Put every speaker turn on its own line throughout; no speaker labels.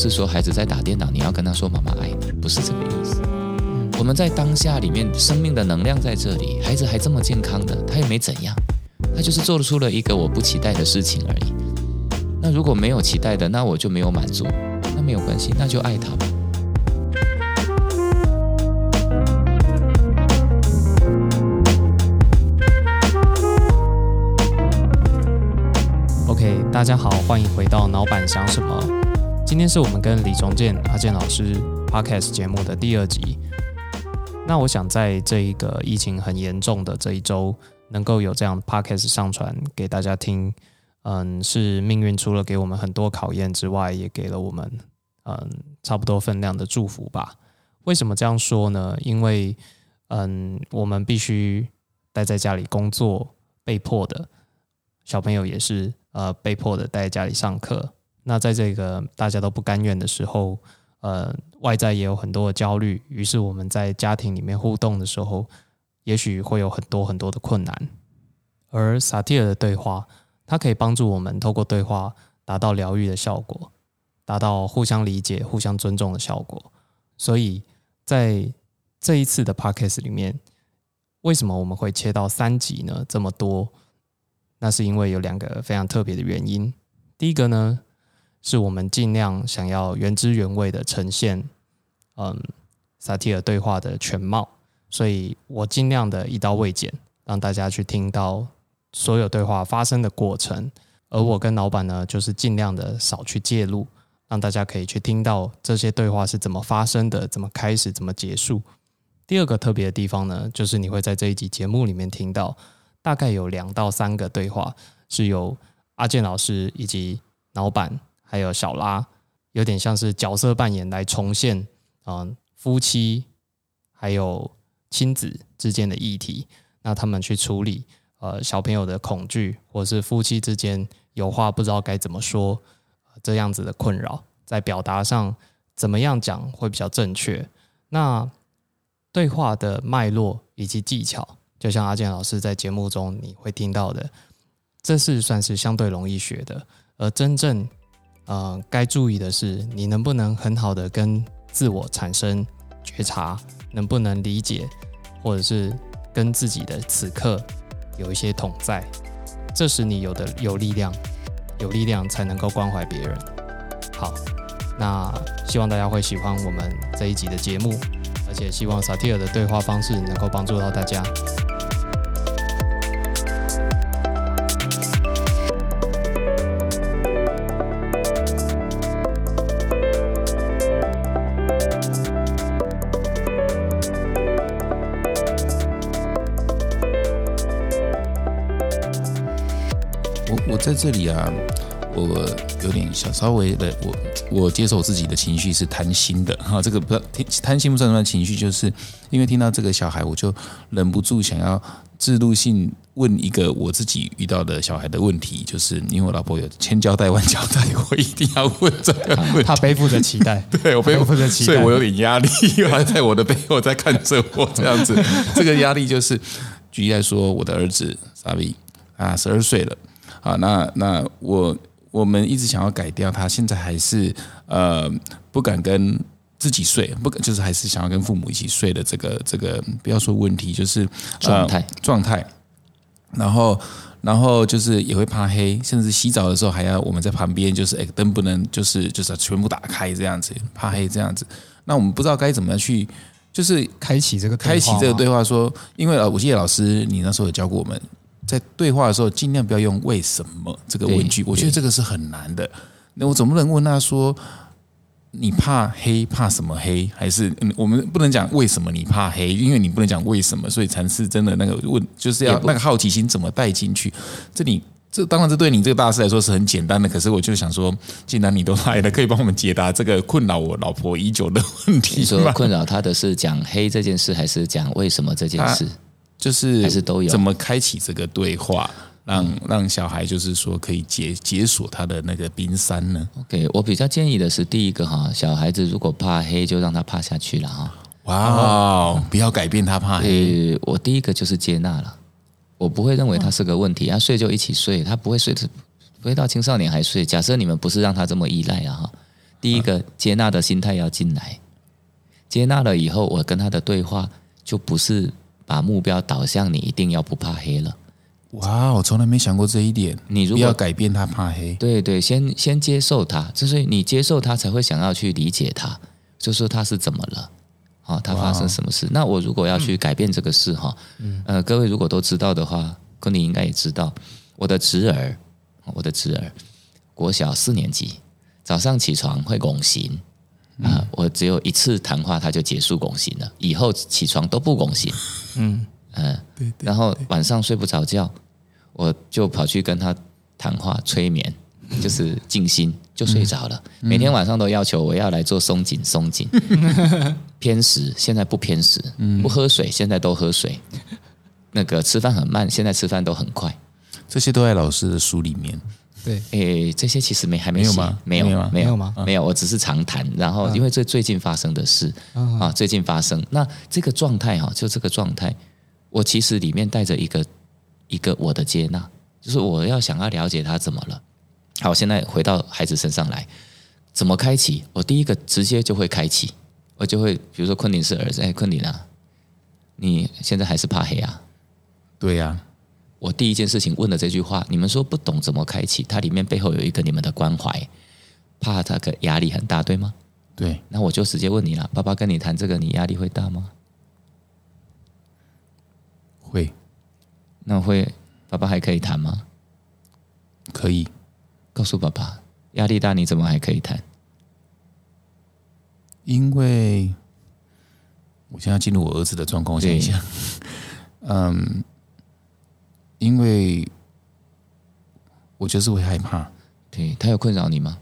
是说孩子在打电脑，你要跟他说妈妈爱你，不是这个意思。我们在当下里面，生命的能量在这里，孩子还这么健康的，他也没怎样，他就是做出了一个我不期待的事情而已。那如果没有期待的，那我就没有满足，那没有关系，那就爱他吧。
OK，大家好，欢迎回到老板想什么。今天是我们跟李重建阿健老师 Podcast 节目的第二集。那我想在这一个疫情很严重的这一周，能够有这样 Podcast 上传给大家听，嗯，是命运除了给我们很多考验之外，也给了我们嗯差不多分量的祝福吧。为什么这样说呢？因为嗯，我们必须待在家里工作，被迫的，小朋友也是。呃，被迫的待在家里上课。那在这个大家都不甘愿的时候，呃，外在也有很多的焦虑。于是我们在家庭里面互动的时候，也许会有很多很多的困难。而萨提尔的对话，它可以帮助我们透过对话达到疗愈的效果，达到互相理解、互相尊重的效果。所以在这一次的 podcast 里面，为什么我们会切到三集呢？这么多？那是因为有两个非常特别的原因。第一个呢，是我们尽量想要原汁原味的呈现，嗯，萨提尔对话的全貌，所以我尽量的一刀未剪，让大家去听到所有对话发生的过程。而我跟老板呢，就是尽量的少去介入，让大家可以去听到这些对话是怎么发生的，怎么开始，怎么结束。第二个特别的地方呢，就是你会在这一集节目里面听到。大概有两到三个对话是由阿健老师以及老板还有小拉，有点像是角色扮演来重现，嗯，夫妻还有亲子之间的议题。那他们去处理呃小朋友的恐惧，或是夫妻之间有话不知道该怎么说这样子的困扰，在表达上怎么样讲会比较正确？那对话的脉络以及技巧。就像阿健老师在节目中你会听到的，这是算是相对容易学的，而真正呃该注意的是，你能不能很好的跟自我产生觉察，能不能理解，或者是跟自己的此刻有一些同在，这时你有的有力量，有力量才能够关怀别人。好，那希望大家会喜欢我们这一集的节目，而且希望萨提尔的对话方式能够帮助到大家。
在这里啊，我有点小稍微的，我我接受自己的情绪是贪心的哈，这个不贪贪心不算什么情绪，就是因为听到这个小孩，我就忍不住想要制度性问一个我自己遇到的小孩的问题，就是因为我老婆有千交代万交代，我一定要问这个问。题，
他背负着期待，
对我背负
着期
待，所以我有点压力，还在我的背后在看着我这样子，这个压力就是举例来说，我的儿子傻逼啊，十二岁了。啊，那那我我们一直想要改掉他，现在还是呃不敢跟自己睡，不敢就是还是想要跟父母一起睡的这个这个不要说问题，就是
状态
状态。然后然后就是也会怕黑，甚至洗澡的时候还要我们在旁边，就是哎灯不能就是就是全部打开这样子，怕黑这样子。那我们不知道该怎么样去，就是
开启这个
开启这个对话，说因为呃，我记得老师你那时候有教过我们。在对话的时候，尽量不要用“为什么”这个问句，我觉得这个是很难的。那我总不能问他说：“你怕黑，怕什么黑？”还是我们不能讲“为什么你怕黑”，因为你不能讲“为什么”，所以才是真的那个问，就是要那个好奇心怎么带进去。这里这当然这对你这个大师来说是很简单的，可是我就想说，既然你都来了，可以帮我们解答这个困扰我老婆已久的问题。
你说困扰他的是讲黑这件事，还是讲为什么这件事？
就是
还是都有
怎么开启这个对话，让让小孩就是说可以解解锁他的那个冰山呢
？OK，我比较建议的是第一个哈，小孩子如果怕黑，就让他怕下去了哈。
哇，不要改变他怕黑。
我第一个就是接纳了，我不会认为他是个问题，他睡就一起睡，他不会睡，不会到青少年还睡。假设你们不是让他这么依赖啊哈，第一个接纳的心态要进来，接纳了以后，我跟他的对话就不是把目标导向你一定要不怕黑了。
哇，我从来没想过这一点。
你如果
要改变他怕黑，
对对，先先接受他，就是你接受他，才会想要去理解他，就说他是怎么了，啊，他发生什么事？那我如果要去改变这个事，哈，嗯呃，各位如果都知道的话，昆你应该也知道，我的侄儿，我的侄儿，国小四年级，早上起床会拱形，啊，我只有一次谈话他就结束拱形了，以后起床都不拱形，
嗯
嗯、
对对
然后晚上睡不着觉，我就跑去跟他谈话催眠，就是静心，就睡着了。每天晚上都要求我要来做松紧松紧，偏食现在不偏食，不喝水现在都喝水，那个吃饭很慢，现在吃饭都很快。
这些都在老师的书里面。
对，
诶，这些其实没还没
有吗
没有
没有吗
没有我只是常谈。然后因为这最近发生的事啊，最近发生，那这个状态哈，就这个状态，我其实里面带着一个一个我的接纳，就是我要想要了解他怎么了。好，现在回到孩子身上来，怎么开启？我第一个直接就会开启，我就会比如说昆凌是儿子，哎，昆凌啊，你现在还是怕黑啊？
对呀、
我第一件事情问的这句话，你们说不懂怎么开启，它里面背后有一个你们的关怀，怕他个压力很大，对吗？
对，
那我就直接问你了，爸爸跟你谈这个，你压力会大吗？
会
那会，爸爸还可以谈吗？
可以。
告诉爸爸，压力大你怎么还可以谈？
因为我现在进入我儿子的状况，我想一下，嗯，因为我就是会害怕，
对他有困扰你吗？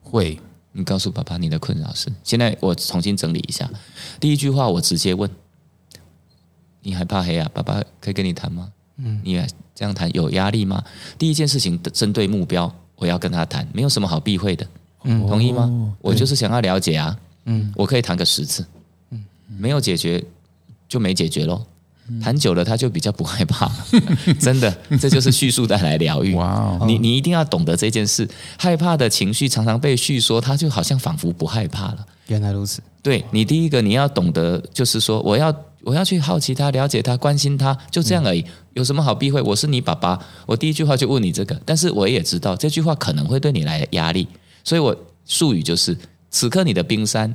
会
你告诉爸爸你的困扰是。现在我重新整理一下，第一句话我直接问：你害怕黑啊？爸爸可以跟你谈吗？嗯，你这样谈有压力吗？第一件事情针对目标，我要跟他谈，没有什么好避讳的，
嗯
同意吗？
哦
我就是想要了解啊，嗯，我可以谈个十次，嗯，没有解决就没解决咯。谈久了他就比较不害怕，真的，这就是叙述带来疗愈。
哇哦，
你你一定要懂得这件事，害怕的情绪常常被叙说，他就好像仿佛不害怕了。
原来如此。
对你第一个你要懂得，就是说我要我要去好奇他、了解他、关心他，就这样而已。有什么好避讳？我是你爸爸，我第一句话就问你这个，但是我也知道这句话可能会对你来压力，所以我术语就是此刻你的冰山。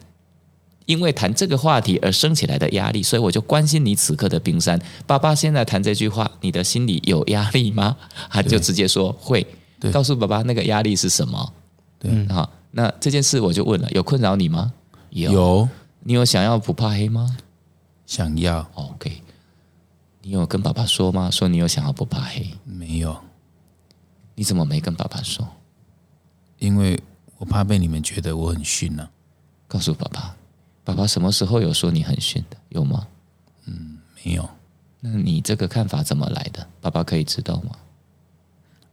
因为谈这个话题而升起来的压力，所以我就关心你此刻的冰山。爸爸现在谈这句话，你的心里有压力吗？他就直接说会，
对
告诉爸爸那个压力是什么。
对，
好，那这件事我就问了，有困扰你吗？有。
有
你有想要不怕黑吗
想要
？OK。你有跟爸爸说吗？说你有想要不怕黑？
没有？
你怎么没跟爸爸说？
因为我怕被你们觉得我很逊呢、
告诉爸爸，爸爸什么时候有说你很逊的？有吗？
嗯没有
那你这个看法怎么来的？爸爸可以知道吗？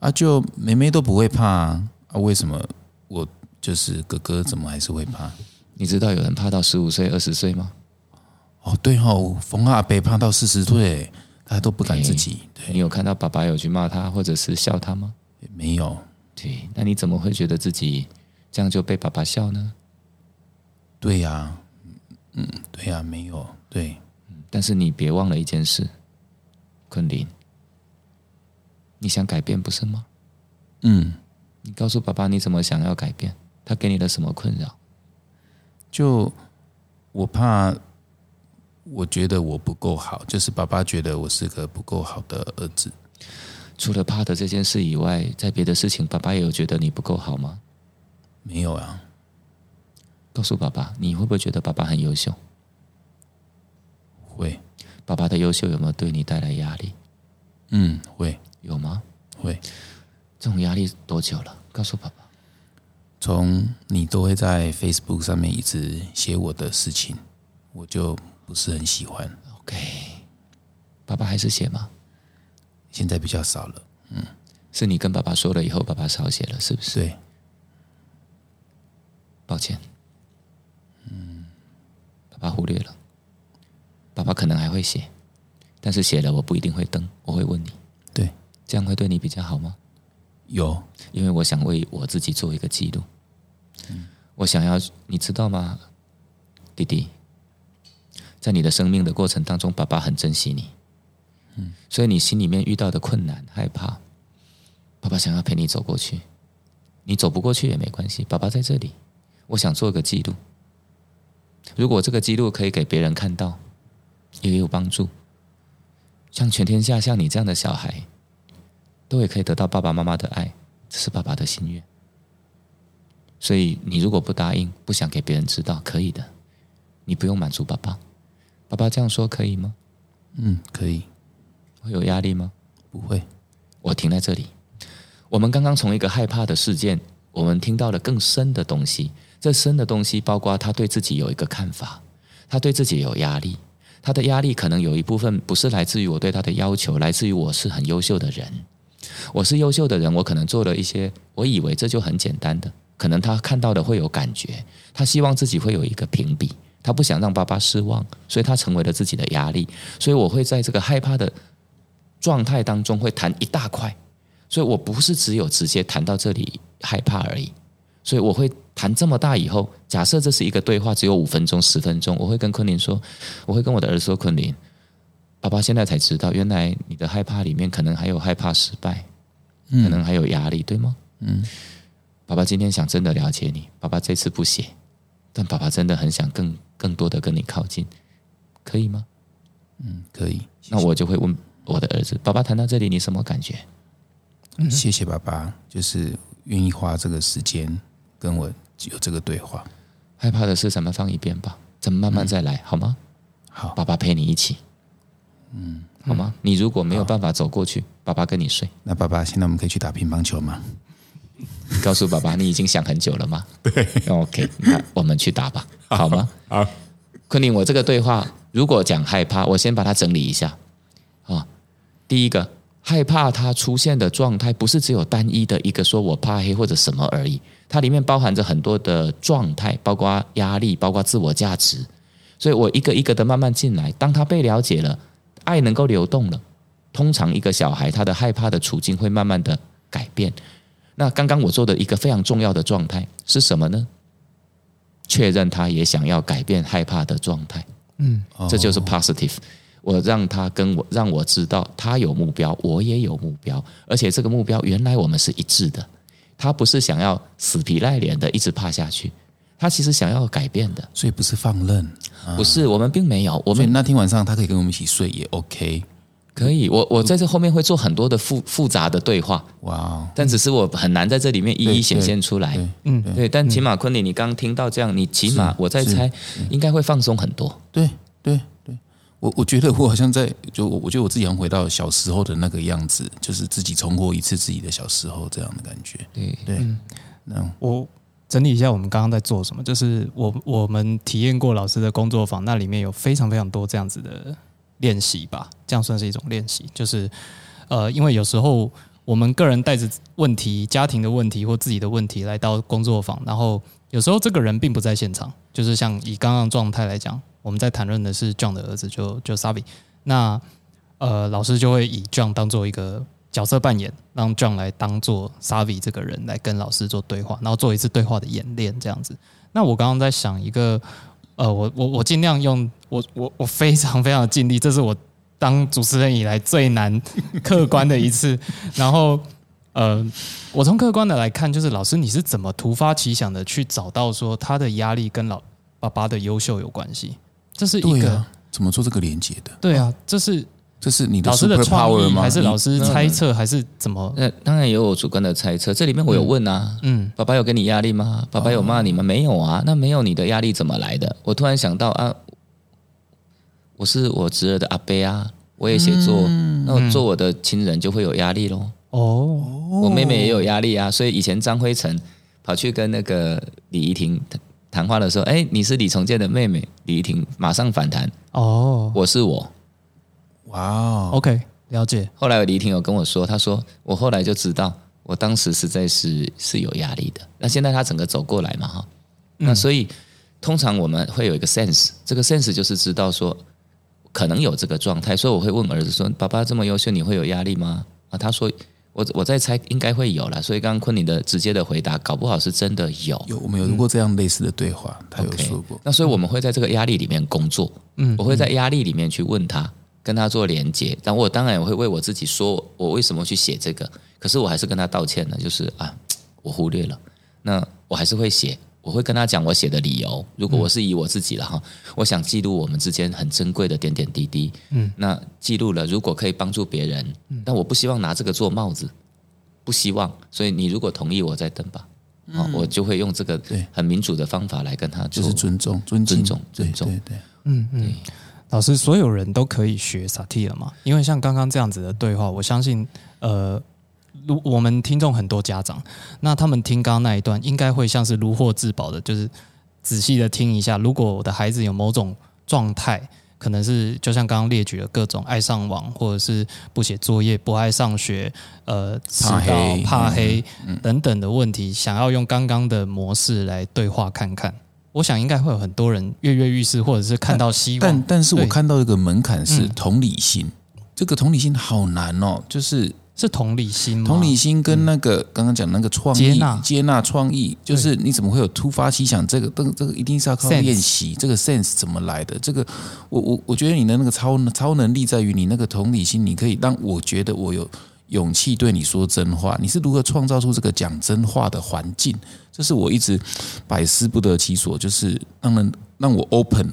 啊，就妹妹都不会怕啊，啊为什么我就是哥哥怎么还是会怕？
你知道有人怕到十五岁、二十岁吗？
哦，对哦，冯阿北怕到四十岁，他都不敢自己，
你有看到爸爸有去骂他，或者是笑他吗？
没有，
对，那你怎么会觉得自己这样就被爸爸笑呢？
对呀、嗯，对呀、没有，对，
但是你别忘了一件事，昆凌，你想改变不是吗？
嗯，
你告诉爸爸你怎么想要改变，他给你的什么困扰？
就我怕，我觉得我不够好，就是爸爸觉得我是个不够好的儿子，
除了怕的这件事以外，在别的事情，爸爸也有觉得你不够好吗？
没有啊，
告诉爸爸，你会不会觉得爸爸很优秀？
会，
爸爸的优秀有没有对你带来压力？
嗯，会
有吗？
会，
这种压力多久了？告诉爸爸。
从你都会在 Facebook 上面一直写我的事情，我就不是很喜欢
，OK，爸爸还是写吗？
现在比较少了，嗯
是你跟爸爸说了以后，爸爸少写了，是不是？
对，
抱歉，嗯，爸爸忽略了，爸爸可能还会写，但是写了我不一定会登，我会问你，
对，
这样会对你比较好吗？
有，
因为我想为我自己做一个记录。嗯我想要，你知道吗，弟弟，在你的生命的过程当中，爸爸很珍惜你。嗯，所以你心里面遇到的困难、害怕，爸爸想要陪你走过去。你走不过去也没关系，爸爸在这里。我想做个记录，如果这个记录可以给别人看到，也有帮助。像全天下像你这样的小孩，都也可以得到爸爸妈妈的爱，这是爸爸的心愿。所以你如果不答应，不想给别人知道，可以的，你不用满足爸爸。爸爸这样说可以吗？
嗯，可以。
会有压力吗？
不会。
我停在这里。我们刚刚从一个害怕的事件，我们听到了更深的东西。这深的东西包括他对自己有一个看法，他对自己有压力。他的压力可能有一部分不是来自于我对他的要求，来自于我是很优秀的人。我是优秀的人，我可能做了一些，我以为这就很简单的。可能他看到的会有感觉，他希望自己会有一个评比，他不想让爸爸失望，所以他成为了自己的压力。所以我会在这个害怕的状态当中会谈一大块，所以我不是只有直接谈到这里害怕而已。所以我会谈这么大以后，假设这是一个对话，只有五分钟、十分钟，我会跟昆凌说，我会跟我的儿子说，昆凌，爸爸现在才知道，原来你的害怕里面可能还有害怕失败，可能还有压力，对吗？嗯。爸爸今天想真的了解你，爸爸这次不写，但爸爸真的很想更更多的跟你靠近，可以吗？
嗯，可以。
那我就会问我的儿子，爸爸谈到这里，你什么感觉？
嗯，谢谢爸爸，就是愿意花这个时间跟我有这个对话。
害怕的事咱们放一边吧，咱们慢慢再来，好吗？
好，
爸爸陪你一起。嗯，好吗？你如果没有办法走过去，爸爸跟你睡。
那爸爸，现在我们可以去打乒乓球吗？
告诉爸爸，你已经想很久了吗？
对
，OK，那我们去打吧，好吗？
好，
昆凌，我这个对话如果讲害怕，我先把它整理一下啊。第一个，害怕它出现的状态不是只有单一的一个，说我怕黑或者什么而已，它里面包含着很多的状态，包括压力，包括自我价值。所以我一个一个的慢慢进来，当他被了解了，爱能够流动了，通常一个小孩他的害怕的处境会慢慢的改变。那刚刚我做的一个非常重要的状态是什么呢？确认他也想要改变害怕的状态，嗯，这就是 positive。我让他跟我让我知道他有目标，我也有目标，而且这个目标原来我们是一致的。他不是想要死皮赖脸的一直怕下去，他其实想要改变的，
所以不是放任，
不是我们并没有。我们
那天晚上他可以跟我们一起睡也 OK。
可以，我我在这后面会做很多的复复杂的对话，哇！但只是我很难在这里面一一显现出来，嗯，对。但起码昆凌，你刚听到这样，你起码我在猜，应该会放松很多。
对对对，我我觉得我好像在，就我我觉得我自己好像回到小时候的那个样子，就是自己重活一次自己的小时候这样的感觉。
对
对，
那我整理一下我们刚刚在做什么，就是我我们体验过老师的工作坊，那里面有非常非常多这样子的。练习吧，这样算是一种练习。就是，呃，因为有时候我们个人带着问题、家庭的问题或自己的问题来到工作坊，然后有时候这个人并不在现场。就是像以刚刚状态来讲，我们在谈论的是 John 的儿子，就就 Savi。那呃，老师就会以 John 当做一个角色扮演，让 John 来当做 Savi 这个人来跟老师做对话，然后做一次对话的演练，这样子。那我刚刚在想一个。呃，我我我尽量用我我我非常非常尽力，这是我当主持人以来最难 客观的一次。然后，呃，我从客观的来看，就是老师你是怎么突发奇想的去找到说他的压力跟老爸爸的优秀有关系？这是一个
怎么做这个连接的？
对啊，这是。
这是你的
老师的创意，还是老师猜测，还是怎么？
那当然也有主观的猜测。这里面我有问啊，嗯，爸爸有给你压力吗？爸爸有骂你们没有啊？那没有你的压力怎么来的？我突然想到啊，我是我侄儿的阿伯啊，我也写作，那我做我的亲人就会有压力喽。哦，我妹妹也有压力啊，所以以前张辉成跑去跟那个李怡婷谈话的时候，哎，你是李重建的妹妹，李怡婷马上反弹。哦，我是我。
哇哦，OK，了解。
后来李怡婷有跟我说，她说我后来就知道，我当时实在是是有压力的。那现在她整个走过来嘛，哈，那所以通常我们会有一个 sense，这个 sense 就是知道说可能有这个状态，所以我会问儿子说：“爸爸这么优秀，你会有压力吗？”啊，他说：“我我在猜应该会有了，所以刚刚昆凌的直接的回答，搞不好是真的有。
有我们有过这样类似的对话，他有说过。
那所以我们会在这个压力里面工作，
嗯
我会在压力里面去问他，跟他做连接。但我当然也会为我自己说，我为什么去写这个，可是我还是跟他道歉呢，就是啊，我忽略了。那我还是会写，我会跟他讲我写的理由。如果我是以我自己了哈，我想记录我们之间很珍贵的点点滴滴。嗯，那记录了，如果可以帮助别人，但我不希望拿这个做帽子，不希望。所以你如果同意，我再登吧。哦，我就会用这个
对
很民主的方法来跟他做，
就是尊重、尊、
尊重尊重
对对，
嗯嗯，老师，所有人都可以学萨提了吗？因为像刚刚这样子的对话，我相信，呃，如我们听众很多家长，那他们听刚刚那一段，应该会像是如获至宝的，就是仔细的听一下，如果我的孩子有某种状态。可能是就像刚刚列举的各种爱上网，或者是不写作业、不爱上学、呃迟到
怕、黑
怕黑等等的问题，想要用刚刚的模式来对话看看。我想应该会有很多人跃跃欲试，或者是看到希望。
但但是我看到一个门槛是
嗯
同理心，这个同理心好难哦，就是
是同理心吗？
同理心跟那个刚刚讲那个创意、
接纳
接纳创意，就是你怎么会有突发奇想？这个、这个、这个一定是要靠练习。这个 sense 怎么来的？这个，我我我觉得你的那个超超能力在于你那个同理心，你可以让我觉得我有勇气对你说真话。你是如何创造出这个讲真话的环境？这是我一直百思不得其所，就是让人让我 open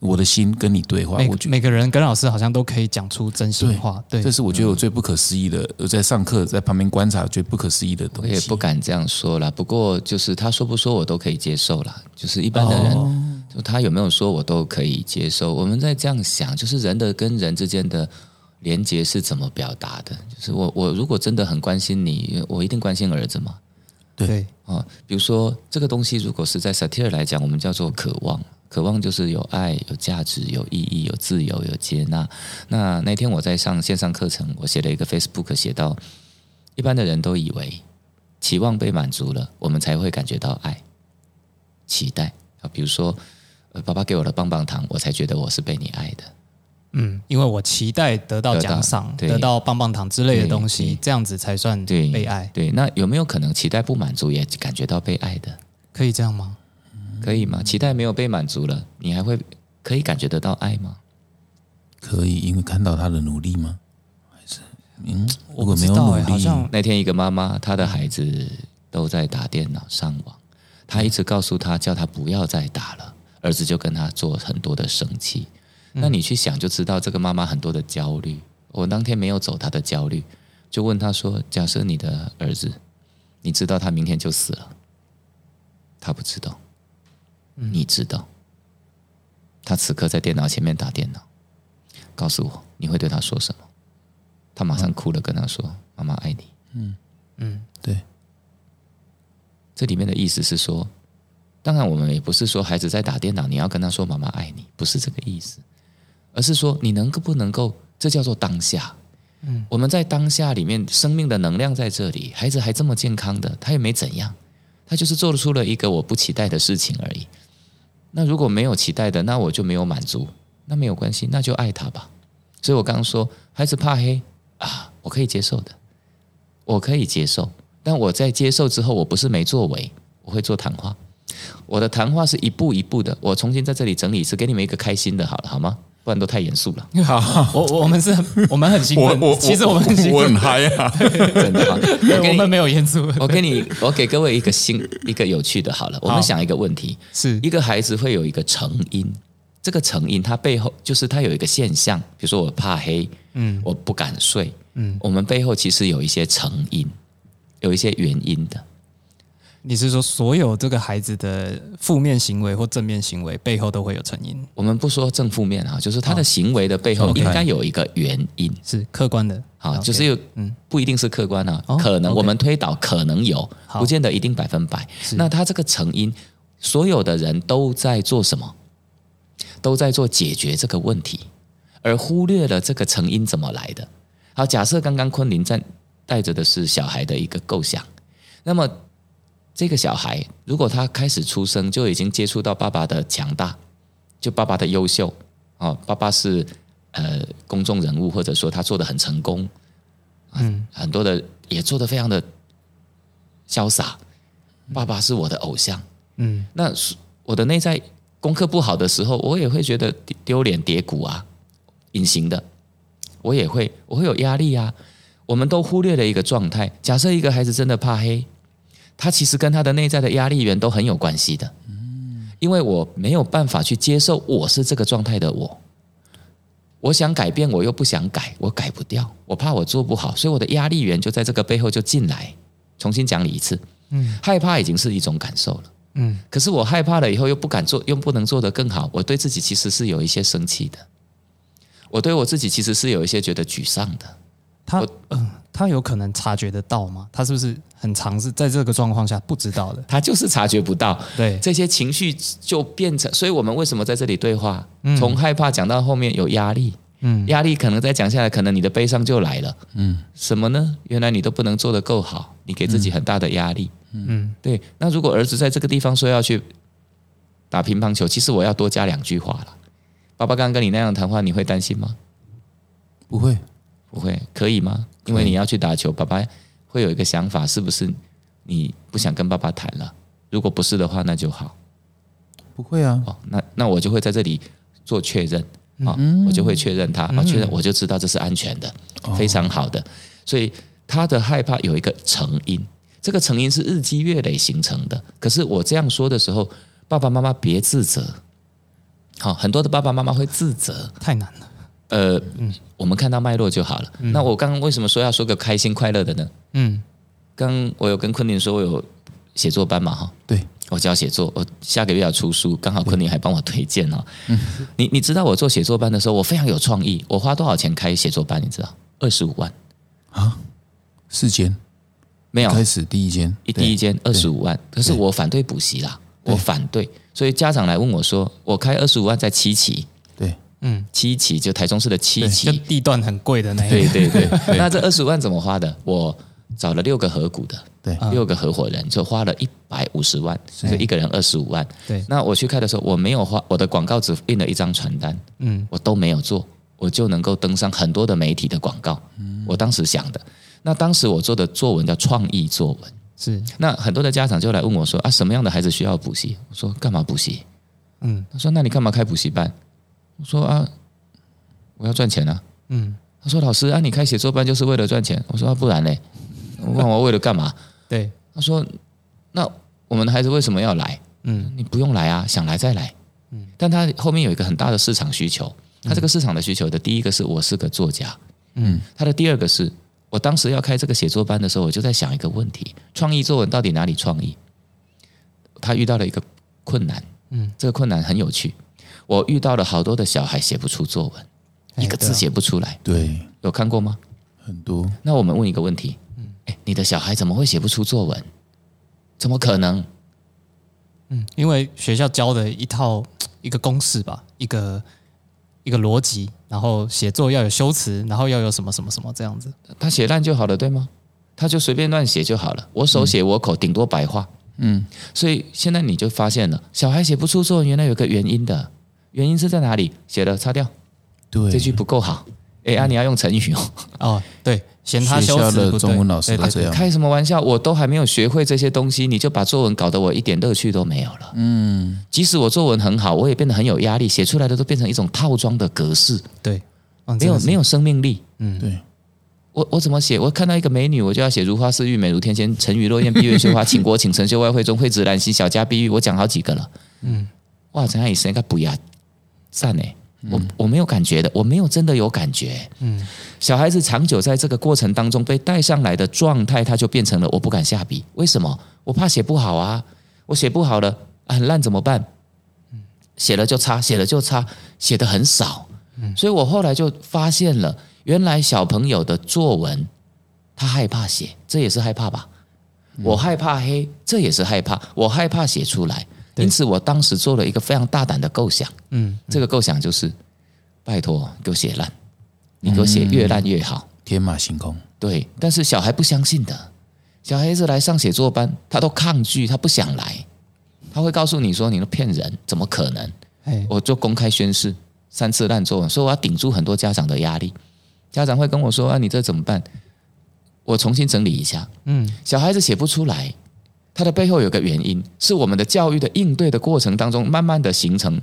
我的心跟你对话。
每
我觉得
每个人跟老师好像都可以讲出真心话，对，
这是我觉得我最不可思议的。我在上课在旁边观察，觉得不可思议的东西。
我也不敢这样说啦。不过就是他说不说我都可以接受啦。就是一般的人，
哦
就他有没有说我都可以接受。我们在这样想，就是人的跟人之间的连接是怎么表达的？就是我我如果真的很关心你，我一定关心儿子嘛。
对，
啊，比如说这个东西，如果是在 satire 来讲，我们叫做渴望。渴望就是有爱、有价值、有意义、有自由、有接纳。那那天我在上线上课程，我写了一个 Facebook，写到一般的人都以为期望被满足了，我们才会感觉到爱、期待啊。比如说，呃，爸爸给我的棒棒糖，我才觉得我是被你爱的。
嗯，因为我期待得到奖赏，
对
得到棒棒糖之类的东西，这样子才算
对，
被爱，
对，那有没有可能期待不满足也感觉到被爱的？
可以这样吗？
可以吗？期待没有被满足了，你还会可以感觉得到爱吗？
可以，因为看到他的努力吗？还是嗯，如
我
果没有努
不知道哎、好
力，
像
那天一个妈妈，她的孩子都在打电脑上网，她一直告诉他叫他不要再打了，儿子就跟他做很多的生气。那你去想就知道这个妈妈很多的焦虑。我当天没有走她的焦虑，就问她说：“假设你的儿子，你知道他明天就死了，他不知道，你知道，他此刻在电脑前面打电脑，告诉我你会对他说什么？”他马上哭了，跟他说：“妈妈爱你。”嗯。嗯。
对，
这里面的意思是说，当然我们也不是说孩子在打电脑，你要跟他说“妈妈爱你”，不是这个意思，而是说你能够不能够，这叫做当下。嗯，我们在当下里面，生命的能量在这里，孩子还这么健康的，他也没怎样，他就是做出了一个我不期待的事情而已。那如果没有期待的，那我就没有满足，那没有关系，那就爱他吧。所以我刚刚说，孩子怕黑啊，我可以接受的，我可以接受。但我在接受之后，我不是没作为，我会做谈话。我的谈话是一步一步的，我重新在这里整理是，给你们一个开心的，好了，好吗？不然都太严肃了，
好 我我们是很我们很兴奋，其实我们很兴奋。
我很，嗨啊！
真的 我
们没有严肃，
我给你，我给各位一个新一个有趣的，好了，我们想一个问题：
是。
一个孩子会有一个成因，这个成因它背后就是它有一个现象，比如说我怕黑，嗯，我不敢睡，嗯，我们背后其实有一些成因，有一些原因的。
你是说所有这个孩子的负面行为或正面行为背后都会有成因，
我们不说正负面啊，就是他的行为的背后应该有一个原因。
是客观的，啊，
就是有，不一定是客观啊，
哦
可能我们推导可能有，不见得一定百分百。那他这个成因，所有的人都在做什么？都在做解决这个问题，而忽略了这个成因怎么来的。好，假设刚刚昆凌在带着的是小孩的一个构想，那么这个小孩如果他开始出生就已经接触到爸爸的强大，就爸爸的优秀，哦，爸爸是呃公众人物，或者说他做的很成功，嗯，很多的也做的非常的潇洒。爸爸是我的偶像，嗯，那我的内在功课不好的时候，我也会觉得丢脸、跌骨啊，隐形的，我也会，我会有压力啊。我们都忽略了一个状态，假设一个孩子真的怕黑，他其实跟他的内在的压力源都很有关系的，嗯，因为我没有办法去接受我是这个状态的我。我想改变，我又不想改，我改不掉，我怕我做不好，所以我的压力源就在这个背后就进来，重新讲你一次。嗯，害怕已经是一种感受了。嗯，可是我害怕了以后又不敢做，又不能做得更好，我对自己其实是有一些生气的，我对我自己其实是有一些觉得沮丧的。
他嗯，他有可能察觉得到吗？他是不是很尝试在这个状况下不知道的？
他就是察觉不到。
对，
这些情绪就变成，所以我们为什么在这里对话？从害怕讲到后面有压力，嗯，压力可能再讲下来，可能你的悲伤就来了。嗯，什么呢？原来你都不能做得够好，你给自己很大的压力。嗯，对。那如果儿子在这个地方说要去打乒乓球，其实我要多加两句话了。爸爸刚刚跟你那样谈话，你会担心吗？
不会。
不会，可以吗？因为你要去打球，爸爸会有一个想法，是不是你不想跟爸爸谈了？如果不是的话，那就好。
不会啊，
哦，那那我就会在这里做确认啊，我就会确认他啊，确认我就知道这是安全的，非常好的。所以他的害怕有一个成因，这个成因是日积月累形成的。可是我这样说的时候，爸爸妈妈别自责。好，很多的爸爸妈妈会自责，
太难了。
呃，嗯，我们看到脉络就好了。那我刚刚为什么说要说个开心快乐的呢？嗯，刚我有跟昆凌说，我有写作班嘛，哈，
对，
我教写作，我下个月要出书，刚好昆凌还帮我推荐哈。嗯，你你知道我做写作班的时候，我非常有创意，我花多少钱开写作班？你知道？二十五万。
啊，四间？
没有。
开始第一间，
一第一间二十五万，可是我反对补习啦，我反对，所以家长来问我说，我开二十五万在七期。嗯，七期就台中市的七期，
地段很贵的那。
对对 对，那这二十五万怎么花的？我找了六个合股的，
对，
六个合伙人，就花了一百五十万，就一个人二十五万。
对，
那我去开的时候，我没有花我的广告，只印了一张传单，嗯，我都没有做，我就能够登上很多的媒体的广告。嗯，我当时想的，那当时我做的作文叫创意作文，
是。
那很多的家长就来问我说啊，什么样的孩子需要补习？我说干嘛补习？嗯，他说那你干嘛开补习班？我说啊。我要赚钱啊！嗯，他说：“老师啊，你开写作班就是为了赚钱。”我说啊：“不然嘞？我问我为了干嘛？”
对，
他说：“那我们的孩子为什么要来？嗯，你不用来啊，想来再来。嗯，但他后面有一个很大的市场需求。他这个市场的需求的第一个是我是个作家，嗯，他的第二个是我当时要开这个写作班的时候，我就在想一个问题：创意作文到底哪里创意？他遇到了一个困难，嗯，这个困难很有趣。我遇到了好多的小孩写不出作文。”一个字写不出来，
对，
有看过吗？
很多。
那我们问一个问题，嗯，哎，你的小孩怎么会写不出作文？怎么可能？
嗯，因为学校教的一套 一个公式吧，一个一个逻辑，然后写作要有修辞，然后要有什么什么什么这样子。
他写烂就好了，对吗？他就随便乱写就好了，我手写我口，顶多白话。嗯，所以现在你就发现了，小孩写不出作文，原来有个原因的，原因是在哪里？写了擦掉。对这句不够好，哎啊！你要用成语哦。
哦，对，嫌他
学校的中文老师这样
开什么玩笑？我都还没有学会这些东西，你就把作文搞得我一点乐趣都没有了。嗯，即使我作文很好，我也变得很有压力，写出来的都变成一种套装的格式。
对，
没有没有生命力。
嗯，对。
我我怎么写？我看到一个美女，我就要写如花似玉，美如天仙，沉鱼落雁，闭月羞花，倾国倾城，秀外慧中，蕙质兰心，小家碧玉。我讲好几个了。嗯，哇，陈爱以生应该不要赞呢。我我没有感觉的，我没有真的有感觉。嗯，小孩子长久在这个过程当中被带上来的状态，他就变成了我不敢下笔。为什么？我怕写不好啊！我写不好了，很烂怎么办？嗯，写了就擦，写了就擦，写的很少。嗯，所以我后来就发现了，原来小朋友的作文，他害怕写，这也是害怕吧？我害怕黑，这也是害怕。我害怕写出来。因此，我当时做了一个非常大胆的构想。嗯，这个构想就是：拜托，给我写烂，你给我写越烂越好，
天马行空。
对，但是小孩不相信的，小孩子来上写作班，他都抗拒，他不想来，他会告诉你说：“你都骗人，怎么可能？”我就公开宣誓，三次烂作文，说我要顶住很多家长的压力。家长会跟我说：“啊，你这怎么办？”我重新整理一下。嗯，小孩子写不出来，他的背后有个原因，是我们的教育的应对的过程当中，慢慢的形成，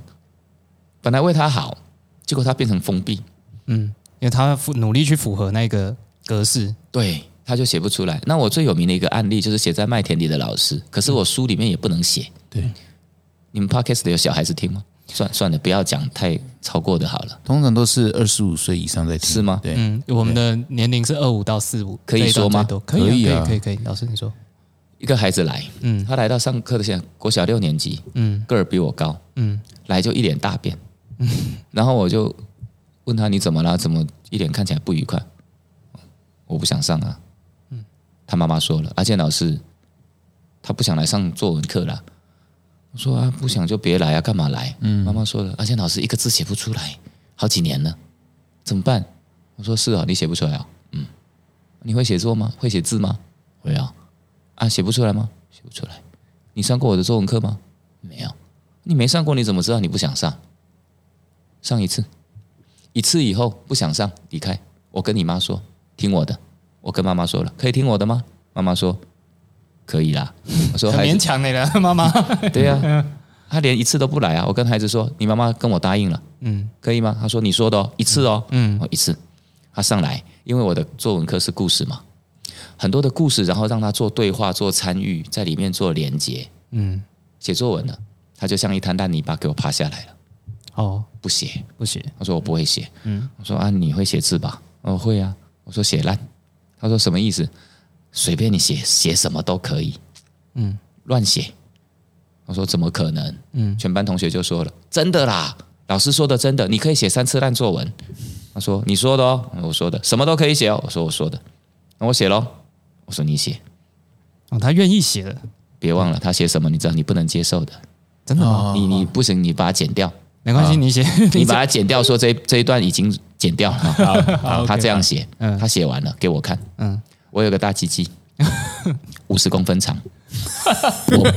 本来为他好，结果他变成封闭。
嗯，因为他符努力去符合那个格式，
对，他就写不出来。那我最有名的一个案例就是写在麦田里的老师，可是我书里面也不能写。
对，
你们 podcast 有小孩子听吗？算算了，不要讲太超过的好了。
通常都是二十五岁以上在听，
是吗
对，
嗯，我们的年龄是二五到四五，
可以说吗
都可以啊，
可以啊
可以，可以，可以。老师你说，
一个孩子来，
嗯
他来到上课的现在国小六年级，
嗯
个儿比我高，
嗯
来就一脸大便，嗯然后我就问他你怎么了？怎么一脸看起来不愉快？我不想上啊。嗯他妈妈说了，阿健老师他不想来上作文课了。我说啊，不想就别来啊，干嘛来？嗯妈妈说了，阿健老师一个字写不出来，好几年了，怎么办？我说是啊，你写不出来啊，嗯，你会写作吗？会写字吗？会啊，啊，写不出来吗？写不出来。你上过我的作文课吗？没有。你没上过，你怎么知道你不想上？上一次，一次以后不想上，离开。我跟你妈说，听我的。我跟妈妈说了，可以听我的吗？妈妈说可以啦。我说
很勉强你了，妈妈。
对呀、他连一次都不来啊！我跟孩子说，你妈妈跟我答应了，
嗯
可以吗？他说你说的哦，一次哦，
嗯
哦一次。他上来，因为我的作文课是故事嘛，很多的故事，然后让他做对话、做参与，在里面做连接。
嗯，
写作文呢，他就像一滩烂泥巴给我趴下来了，
哦，
不写。
不写，
他说我不会写。
嗯，
我说啊，你会写字吧？我会啊。我说写烂。他说什么意思？随便你写，写什么都可以。
嗯，
乱写。我说怎么可能？
嗯，
全班同学就说了，真的啦，老师说的真的，你可以写三次烂作文。他说你说的哦，我说的，什么都可以写哦。我说我说的，那我写喽。我说你写，
哦，他愿意写的，
别忘了他写什么，你知道你不能接受的，
真的吗？
哦。
你你不行，你把它剪掉。
没关系，你写，
你把它剪掉，说这这一段已经剪掉了。好，他这样写，
嗯。
他写完了给我看。
嗯，
我有个大鸡鸡，五十公分长，我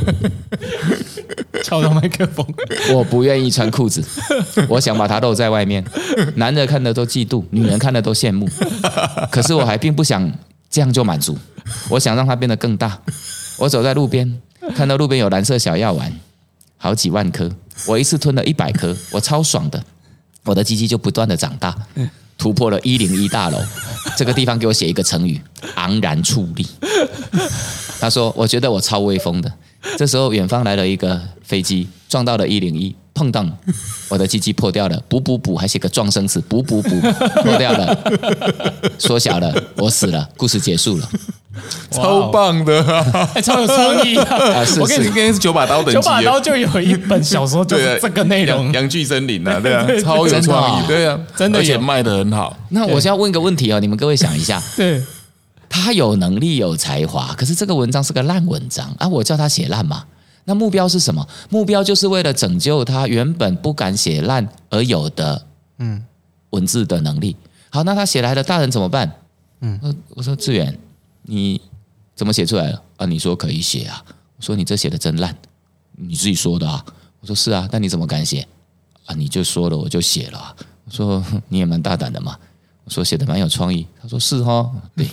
敲到麦克风，
我不愿意穿裤子，我想把它露在外面，男的看的都嫉妒，女人看的都羡慕，可是我还并不想这样就满足，我想让它变得更大。我走在路边，看到路边有蓝色小药丸，好几万颗，我一次吞了一百颗，我超爽的，我的鸡鸡就不断的长大，突破了一零一大楼。这个地方给我写一个成语：昂然矗立。他说：“我觉得我超威风的。”这时候，远方来了一个飞机，撞到了一零一，碰到，我的鸡鸡破掉了，补补补，还写个撞生词，补补补，破掉了，缩小了，我死了，故事结束了。
超棒的啊！
哎，超有 创意啊！
啊，是
我跟你
是，
跟是九把刀等级
九，把刀就有一本小说就是这个内容
阳，阳具森林啊，对啊，超有创意，
哦
对啊，
真的有
而且卖的很好。
那我现在问个问题哦，你们各位想一下，
对，
他有能力有才华，可是这个文章是个烂文章啊！我叫他写烂嘛？那目标是什么？目标就是为了拯救他原本不敢写烂而有的
嗯
文字的能力。好，那他写来的大人怎么办？嗯，我我说志远，你怎么写出来了啊？你说可以写啊？我说你这写的真烂，你自己说的啊？我说是啊，那你怎么敢写啊？你就说了，我就写了、啊。我说你也蛮大胆的嘛。我说写的蛮有创意。他说是哦，对，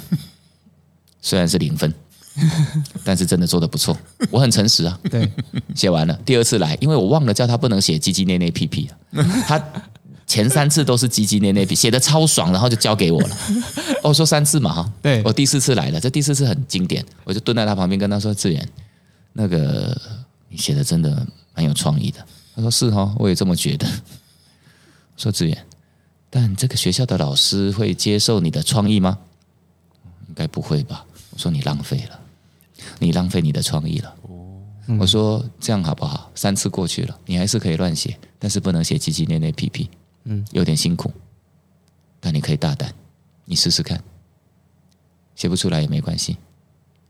虽然是零分，但是真的做的不错。我很诚实啊，
对，
写完了，第二次来，因为我忘了叫他不能写鸡鸡内内屁屁了，他前三次都是鸡鸡内内屁，写的超爽，然后就交给我了。哦我说三次嘛哈，
对
我第四次来了，这第四次很经典，我就蹲在他旁边跟他说：“志远，那个你写的真的蛮有创意的。”他说：“是哦，我也这么觉得。”说：“志远，但这个学校的老师会接受你的创意吗？”应该不会吧？我说：“你浪费了，你浪费你的创意了。”我说这样好不好？三次过去了，你还是可以乱写，但是不能写鸡鸡内内屁屁，嗯，有点辛苦，但你可以大胆，你试试看，写不出来也没关系，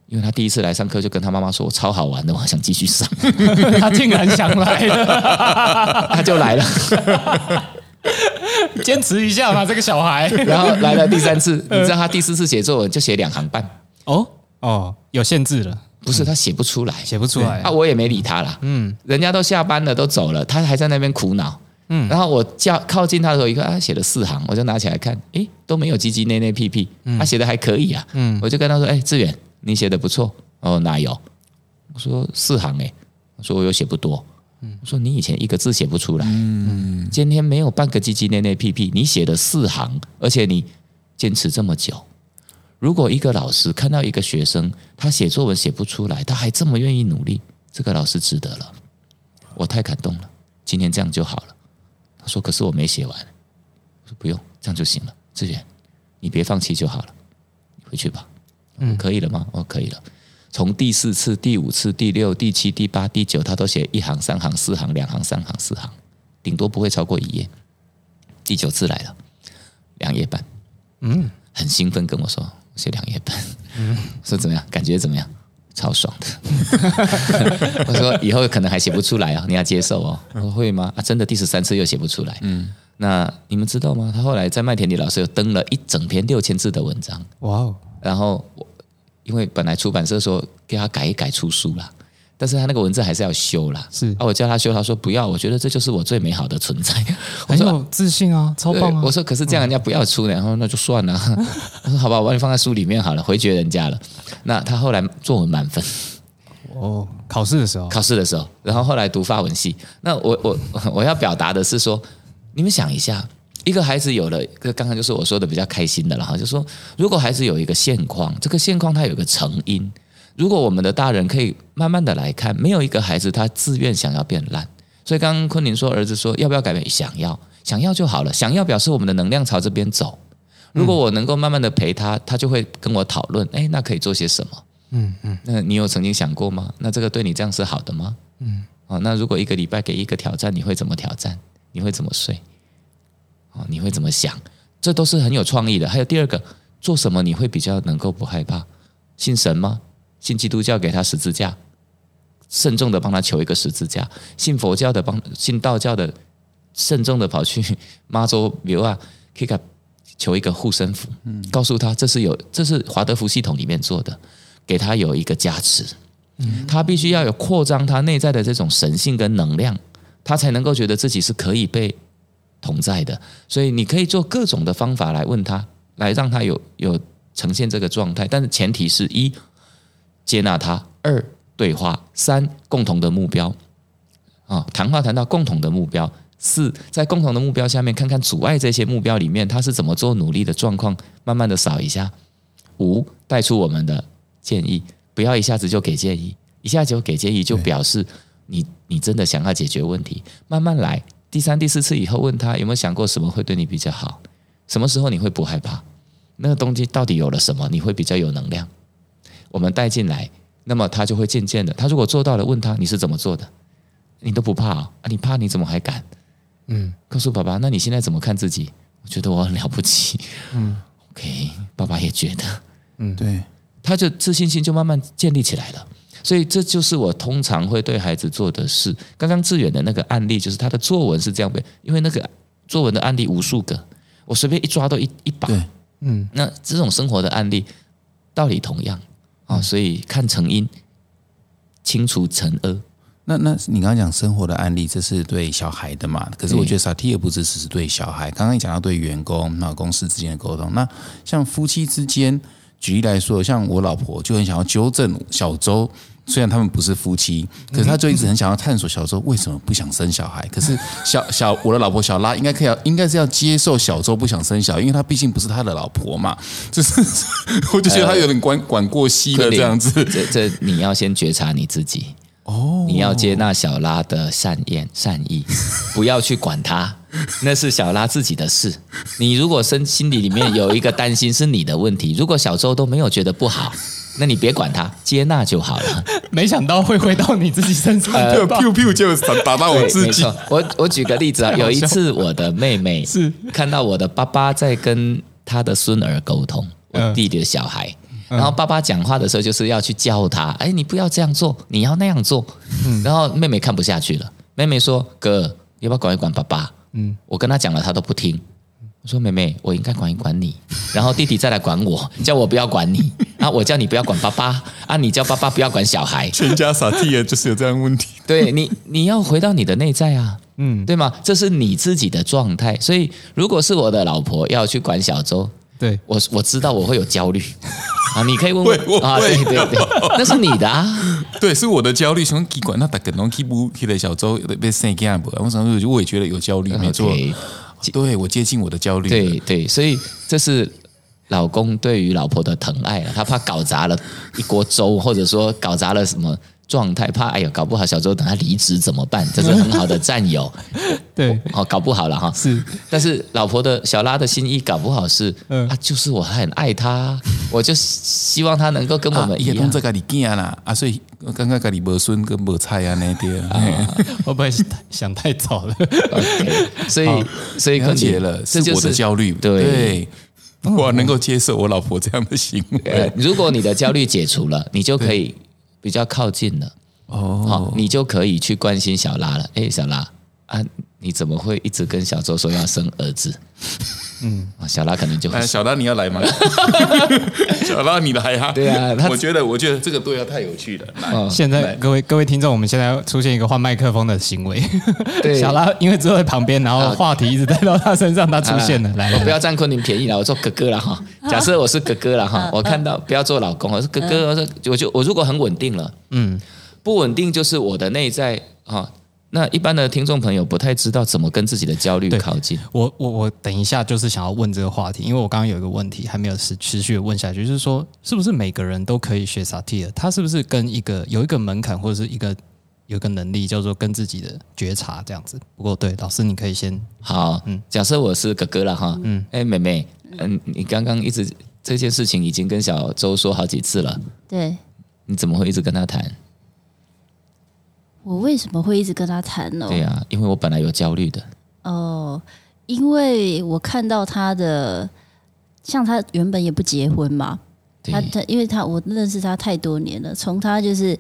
因为他第一次来上课就跟他妈妈说我超好玩的，我还想继续上，
他竟然想来了，
他就来了，
坚持一下嘛，这个小孩。
然后来了第三次，你知道他第四次写作文就写两行半，
哦哦，有限制了，
不是他写不出来，
写不出来。
啊，我也没理他啦，嗯，人家都下班了，都走了，他还在那边苦恼。嗯，然后我叫靠近他的时候，一看啊，写了四行，我就拿起来看，诶，都没有鸡鸡、内内、屁屁，他写的还可以啊。嗯，我就跟他说，哎，志远，你写的不错。哦，哪有？我说四行诶，我说我又写不多。嗯，我说你以前一个字写不出来，嗯，今天没有半个鸡鸡、内内、屁屁，你写了四行，而且你坚持这么久。如果一个老师看到一个学生他写作文写不出来，他还这么愿意努力，这个老师值得了，我太感动了。今天这样就好了。他说：“可是我没写完。”我说：“不用，这样就行了。”志远，你别放弃就好了，你回去吧。嗯，可以了吗？哦，可以了。从第四次、第五次、第六、第七、第八、第九，他都写一行、三行、四行、两行、三行、四行，顶多不会超过一页。第九次来了，两页半。嗯，很兴奋跟我说。写两页半，说怎么样？感觉怎么样？超爽的。我说以后可能还写不出来啊，你要接受哦。我说会吗？啊，真的第十三次又写不出来。嗯，那你们知道吗？他后来在麦田里老师又登了一整篇六千字的文章。哇哦！然后我因为本来出版社说给他改一改出书了。但是他那个文字还是要修啦。
是
啊，我叫他修，他说不要，我觉得这就是我最美好的存在，
很有自信啊，超棒啊！
我说可是这样人家不要出，然后那就算了。他说好吧，我把你放在书里面好了，回绝人家了。那他后来作文满分，
哦，考试的时候，
考试的时候，然后后来读法文系。那我我 我要表达的是说，你们想一下，一个孩子有了，刚刚就是我说的比较开心的了哈，就说如果孩子有一个现况，这个现况它有个成因。如果我们的大人可以慢慢的来看，没有一个孩子他自愿想要变烂，所以刚刚昆凌说儿子说要不要改变？想要，想要就好了。想要表示我们的能量朝这边走。如果我能够慢慢的陪他，他就会跟我讨论，哎，那可以做些什么？嗯嗯。那你有曾经想过吗？那这个对你这样是好的吗？嗯。哦，那如果一个礼拜给一个挑战，你会怎么挑战？你会怎么睡？哦，你会怎么想？这都是很有创意的。还有第二个，做什么你会比较能够不害怕？信神吗？信基督教给他十字架，慎重的帮他求一个十字架；信佛教的帮信道教的，慎重的跑去妈祖庙啊，可以给求一个护身符，告诉他这是有这是华德福系统里面做的，给他有一个加持。他必须要有扩张他内在的这种神性跟能量，他才能够觉得自己是可以被同在的。所以你可以做各种的方法来问他，来让他有有呈现这个状态，但是前提是一。接纳他，二对话，三共同的目标，啊，谈话谈到共同的目标，四在共同的目标下面看看阻碍这些目标里面他是怎么做努力的状况，慢慢的扫一下，五带出我们的建议，不要一下子就给建议，一下子就给建议就表示你你真的想要解决问题，慢慢来，第三第四次以后问他有没有想过什么会对你比较好，什么时候你会不害怕，那个东西到底有了什么你会比较有能量。我们带进来，那么他就会渐渐的。他如果做到了，问他你是怎么做的，你都不怕啊？你怕你怎么还敢？嗯，告诉爸爸，那你现在怎么看自己？我觉得我很了不起。嗯，OK，爸爸也觉得。
嗯，对，
他就自信心就慢慢建立起来了。所以这就是我通常会对孩子做的事。刚刚志远的那个案例，就是他的作文是这样背，因为那个作文的案例无数个，我随便一抓都一一把。嗯，那这种生活的案例道理同样。啊，所以看成因，清除成恶。
那那你刚刚讲生活的案例，这是对小孩的嘛？可是我觉得萨提也不只是对小孩。刚刚你讲到对员工，那公司之间的沟通，那像夫妻之间，举例来说，像我老婆就很想要纠正小周。虽然他们不是夫妻，可是他就一直很想要探索小周为什么不想生小孩。可是小小我的老婆小拉应该可以，应该是要接受小周不想生小，因为他毕竟不是他的老婆嘛。就是 我就觉得他有点管管过膝了这样子。
这这你要先觉察你自己哦，你要接纳小拉的善言善意，不要去管他，那是小拉自己的事。你如果身心里里面有一个担心是你的问题，如果小周都没有觉得不好。那你别管他，接纳就好了。
没想到会回到你自己身上，
呃，Q Q 就打到我自己。
我我举个例子啊，有一次我的妹妹 是看到我的爸爸在跟他的孙儿沟通，我弟弟的小孩，然后爸爸讲话的时候就是要去教他，哎，你不要这样做，你要那样做。然后妹妹看不下去了，妹妹说：“哥，要不要管一管爸爸？”嗯，我跟他讲了，他都不听。我说：“妹妹，我应该管一管你，然后弟弟再来管我，叫我不要管你啊！我叫你不要管爸爸啊！你叫爸爸不要管小孩。”
全家傻替啊，就是有这样问题。
对你，你要回到你的内在啊！
嗯，
对吗？这是你自己的状态。所以，如果是我的老婆要去管小周，
对，
我我知道我会有焦虑啊。你可以问
会我
问啊，对对对，那是你的啊。
对，是我的焦虑。想奇怪，那大家拢去不去的小周被生囝不？我想我也觉得有焦虑，没错。对我接近我的焦虑。
对对，所以这是老公对于老婆的疼爱了。他怕搞砸了一锅粥，或者说搞砸了什么状态，怕哎呀搞不好小周等他离职怎么办？这是很好的战友。
对，
哦，搞不好了哈。
是，
但是老婆的小拉的心意搞不好是，
嗯。
啊，就是我很爱他，我就希望他能够跟我
啊，
们一样。
伊也拢。在家己囝啦，啊，所以我感觉家己无孙跟无菜啊那啲啊，
会不会想太早了。
所以所以
了解了，是我的
这就是
焦虑，
对。
对，我能够接受我老婆这样的行
呃
为，
如果你的焦虑解除了，你就可以比较靠近了。
哦
好，你就可以去关心小拉了。哎，小拉啊，你怎么会一直跟小周说要生儿子？嗯，小拉可能就会
哎，小拉你要来吗？小拉你来啊！
对啊
我觉得我觉得这个对话太有趣了，
哦
现在各位各位听众，我们现在出现一个换麦克风的行为。
对
小拉因为坐在旁边，然后话题一直带到他身上，他出现了。来，来
我不要占昆凌便宜了，我做哥哥了哈。假设我是哥哥了哈，我看到不要做老公，我是哥哥，我说我就我如果很稳定了，
嗯，
不稳定就是我的内在哈。那一般的听众朋友不太知道怎么跟自己的焦虑靠近。
我我我等一下就是想要问这个话题，因为我刚刚有一个问题还没有持持续的问下去，就是说是不是每个人都可以学萨提尔？他是不是跟一个有一个门槛或者是一个有一个能力叫做跟自己的觉察这样子？不过对老师，你可以先
好，嗯假设我是哥哥了哈，嗯，哎，妹妹，嗯，你刚刚一直这件事情已经跟小周说好几次了，
对
你怎么会一直跟他谈？
我为什么会一直跟他谈呢？
对呀、因为我本来有焦虑的，
哦，因为我看到他的，像他原本也不结婚嘛，他他因为他我认识他太多年了，从他就是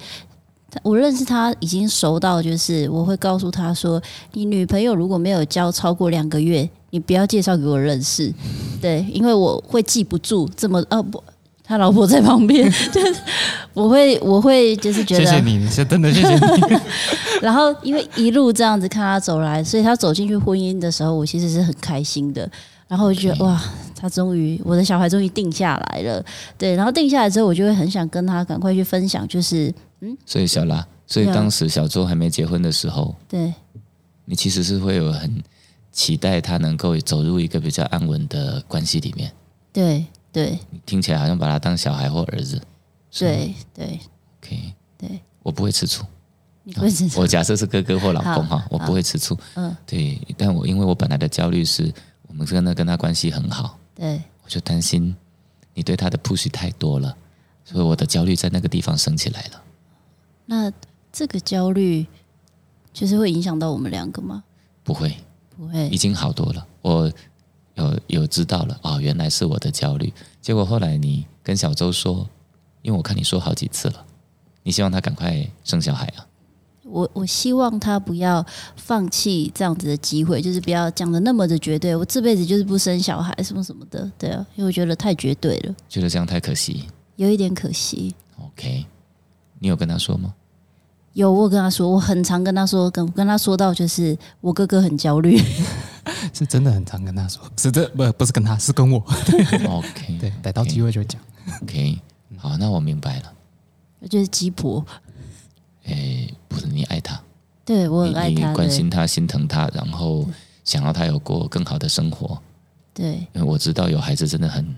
我认识他已经熟到就是我会告诉他说，你女朋友如果没有交超过两个月，你不要介绍给我认识，对，因为我会记不住这么哦不。他老婆在旁边，就是我会我会就是觉得，
谢谢你，是真的谢谢你。
然后因为一路这样子看他走来，所以他走进去婚姻的时候，我其实是很开心的。然后我就觉得哇，他终于我的小孩终于定下来了，对。然后定下来之后，我就会很想跟他赶快去分享，就是嗯
所以小拉，所以当时小周还没结婚的时候，
对
你其实是会有很期待他能够走入一个比较安稳的关系里面。
对对
你听起来好像把他当小孩或儿子。
对对
，，OK，
对，
我不会吃醋。
你会吃醋
我假设是哥哥或老公哈，我不会吃醋。
嗯，
对，但我因为我本来的焦虑是我们真的跟他关系很好，
对
我就担心你对他的 push 太多了，所以我的焦虑在那个地方升起来了。
那这个焦虑就是会影响到我们两个吗？
不会，
不会
已，经好多了。我有有知道了哦，原来是我的焦虑。结果后来你跟小周说，因为我看你说好几次了，你希望他赶快生小孩啊。
我我希望他不要放弃这样子的机会，就是不要讲的那么的绝对。我这辈子就是不生小孩什么什么的，对啊，因为我觉得太绝对了，
觉得这样太可惜。
有一点可惜。
OK，你有跟他说吗？
有我有跟他说，我很常跟他说，跟跟他说到就是我哥哥很焦虑，
是真的很常跟他说，是这不不是跟他，是跟我。
OK，
对，逮到机会就讲。
OK，好，那我明白了。
就是鸡婆，
诶，不是你爱他，
对我很爱
你
他，
你关心他、心疼他，然后想要他有过更好的生活。
对
因为我知道有孩子真的很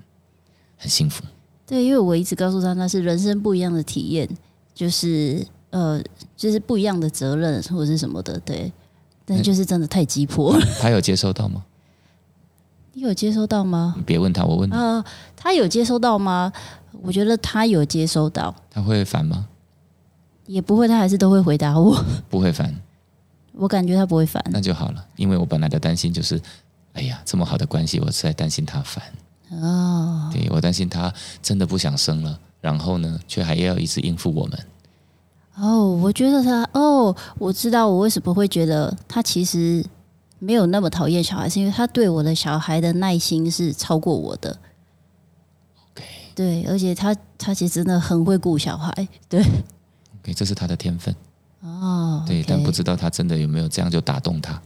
很幸福。
对，因为我一直告诉他那是人生不一样的体验，就是呃，就是不一样的责任或者是什么的，对。但就是真的太鸡婆，
他有接收到吗？
你有接收到吗？
你别问他，我问他，
啊、他有接收到吗？我觉得他有接收到，
他会烦吗？
也不会，他还是都会回答我。
不会烦，
我感觉他不会烦。
那就好了。因为我本来的担心就是，哎呀，这么好的关系，我是在担心他烦。
哦，
对我担心他真的不想生了，然后呢，却还要一直应付我们。
哦，我觉得他哦，我知道我为什么会觉得他其实没有那么讨厌小孩，是因为他对我的小孩的耐心是超过我的。
OK，
对，而且他他其实真的很会顾小孩。对
，OK，这是他的天分。
哦，
对但不知道他真的有没有这样就打动他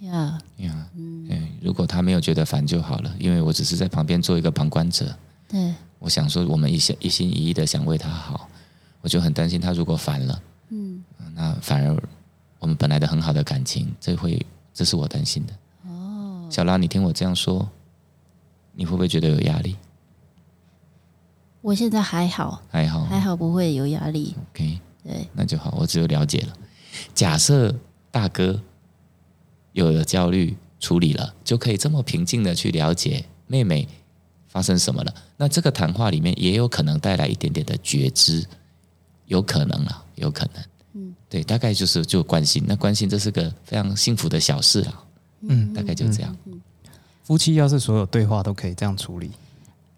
呀，
呀。嗯，如果他没有觉得烦就好了，因为我只是在旁边做一个旁观者。
对，
我想说，我们一心一心一意的想为他好，我就很担心他如果反了，
嗯，
那反而我们本来的很好的感情，这会这是我担心的。哦，小拉，你听我这样说，你会不会觉得有压力？
我现在还好，
还好
还好不会有压力。
，OK，
对，
那就好，我只有了解了。假设大哥有了焦虑处理了，就可以这么平静的去了解妹妹发生什么了。那这个谈话里面也有可能带来一点点的觉知，有可能啊，有可能。嗯，对，大概就是就关心，那关心这是个非常幸福的小事啊。嗯，大概就这样。
夫妻要是所有对话都可以这样处理，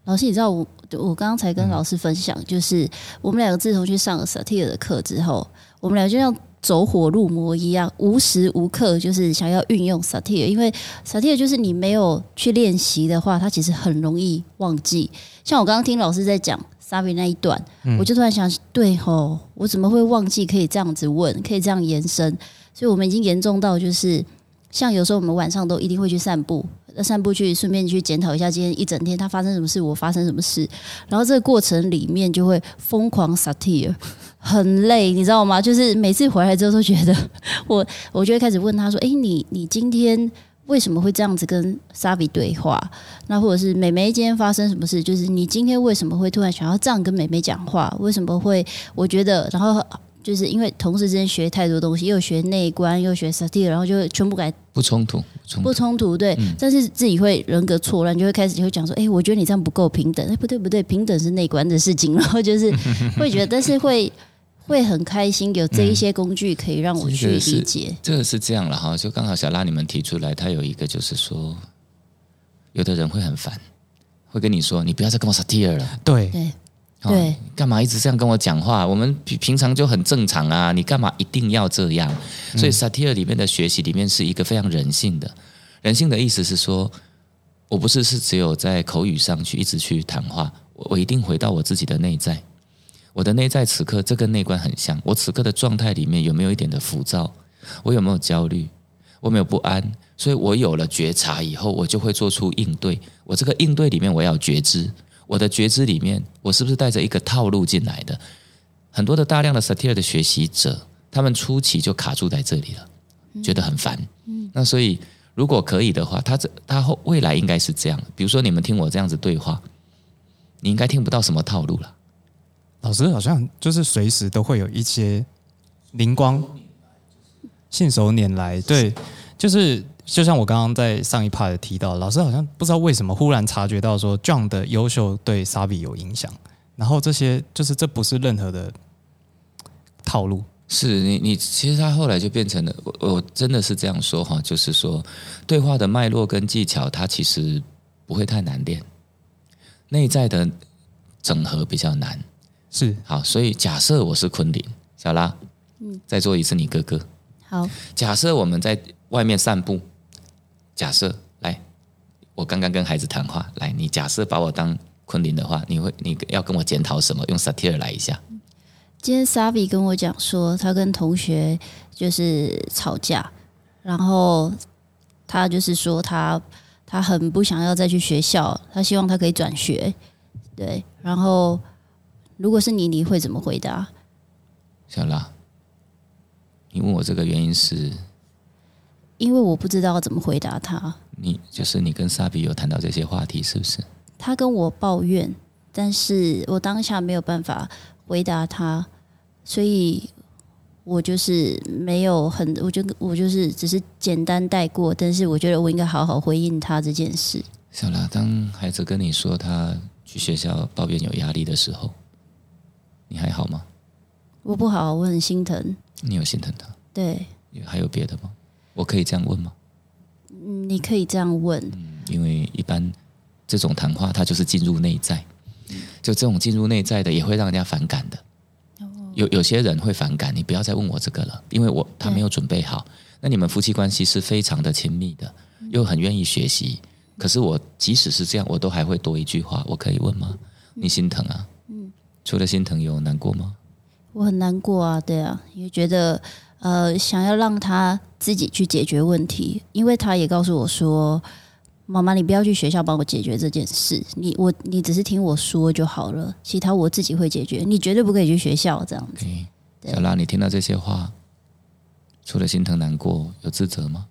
老师，你知道我我刚刚才跟老师分享，就是我们两个自从去上了萨提尔的课之后，我们俩就像走火入魔一样，无时无刻就是想要运用萨提尔，因为萨提尔就是你没有去练习的话，它其实很容易忘记。像我刚刚听老师在讲 Sabi 那一段，我就突然想，对吼，我怎么会忘记可以这样子问，可以这样延伸？所以我们已经严重到就是，像有时候我们晚上都一定会去散步，那散步去顺便去检讨一下今天一整天他发生什么事，我发生什么事，然后这个过程里面就会疯狂 satir，很累，你知道吗？就是每次回来之后都觉得 我，我就会开始问他说：“诶，你你今天为什么会这样子跟 Savi 对话？那或者是美眉今天发生什么事？就是你今天为什么会突然想要这样跟美眉讲话？为什么会？我觉得，然后。”就是因为同事之间学太多东西，又学内观，又学 satir，然后就全部改
不冲突，不冲突。
对，但是自己会人格错乱，就会开始就会讲说，哎、我觉得你这样不够平等，哎、不对不对，平等是内观的事情，然后就是会觉得，但是会会很开心，有这一些工具可以让我去理解，
这个是这样了哈，就刚好小拉你们提出来，他有一个就是说，有的人会很烦，会跟你说，你不要再跟我 satire 了。
对，
对
哦
对，
干嘛一直这样跟我讲话？我们平平常就很正常啊，你干嘛一定要这样？所以 satire 里面的学习里面是一个非常人性的，人性的意思是说，我不是是只有在口语上去一直去谈话，我我一定回到我自己的内在，我的内在此刻这跟内观很像，我此刻的状态里面有没有一点的浮躁？我有没有焦虑？我没有不安？所以我有了觉察以后，我就会做出应对。我这个应对里面，我要觉知。我的觉知里面，我是不是带着一个套路进来的？很多的大量的 satire 的学习者，他们初期就卡住在这里了，觉得很烦。那所以如果可以的话，他这他后未来应该是这样。比如说你们听我这样子对话，你应该听不到什么套路了。
老师好像就是随时都会有一些灵光，信手拈来。对，就是就像我刚刚在上一 part 提到，老师好像不知道为什么忽然察觉到说 John 的优秀对 Sabi 有影响，然后这些就是这不是任何的套路，
是你，你其实他后来就变成了，我我真的是这样说哈，就是说对话的脉络跟技巧，它其实不会太难练，内在的整合比较难。
是
好，所以假设我是昆凌，小拉，嗯，再做一次你哥哥。
好，
假设我们在外面散步，假设来，我刚刚跟孩子谈话，来，你假设把我当昆凌的话，你会你要跟我检讨什么？用 satire 来一下。
今天 Savi 跟我讲说，他跟同学就是吵架，然后他就是说他他很不想要再去学校，他希望他可以转学，对，然后如果是你，你会怎么回答？
小拉，你问我这个原因是
因为我不知道怎么回答他，
你就是你跟萨比有谈到这些话题，是不是？
他跟我抱怨，但是我当下没有办法回答他，所以我就是没有很，我就我就是只是简单带过，但是我觉得我应该好好回应他这件事。
小拉，当孩子跟你说他去学校抱怨有压力的时候，你还好吗？
我不好，我很心疼。
你有心疼他？
对，
还有别的吗？我可以这样问吗？
嗯你可以这样问。
因为一般这种谈话，它就是进入内在，就这种进入内在的，也会让人家反感的。有有些人会反感，你不要再问我这个了，因为我他没有准备好。那你们夫妻关系是非常的亲密的，又很愿意学习。可是我即使是这样，我都还会多一句话，我可以问吗？你心疼啊？除了心疼，有难过吗？
我很难过啊，对啊，因为觉得呃，想要让他自己去解决问题，因为他也告诉我说：“妈妈，你不要去学校帮我解决这件事，你我你只是听我说就好了，其他我自己会解决，你绝对不可以去学校这样子。”
小拉，你听到这些话，除了心疼难过，有自责吗？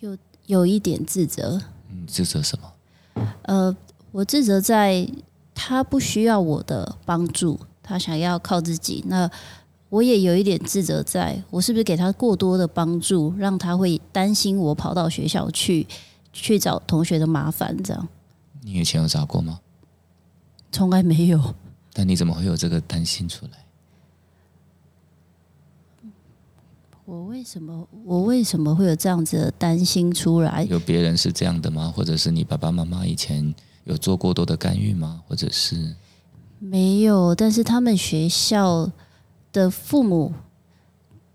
有有一点自责，
嗯，自责什么？
呃，我自责在他不需要我的帮助，他想要靠自己。那我也有一点自责在，我是不是给他过多的帮助，让他会担心我跑到学校去去找同学的麻烦？这样
你以前有找过吗？
从来没有。
但你怎么会有这个担心出来？
我为什么我为什么会有这样子的担心出来？
有别人是这样的吗？或者是你爸爸妈妈以前有做过多的干预吗？或者是
没有，但是他们学校的父母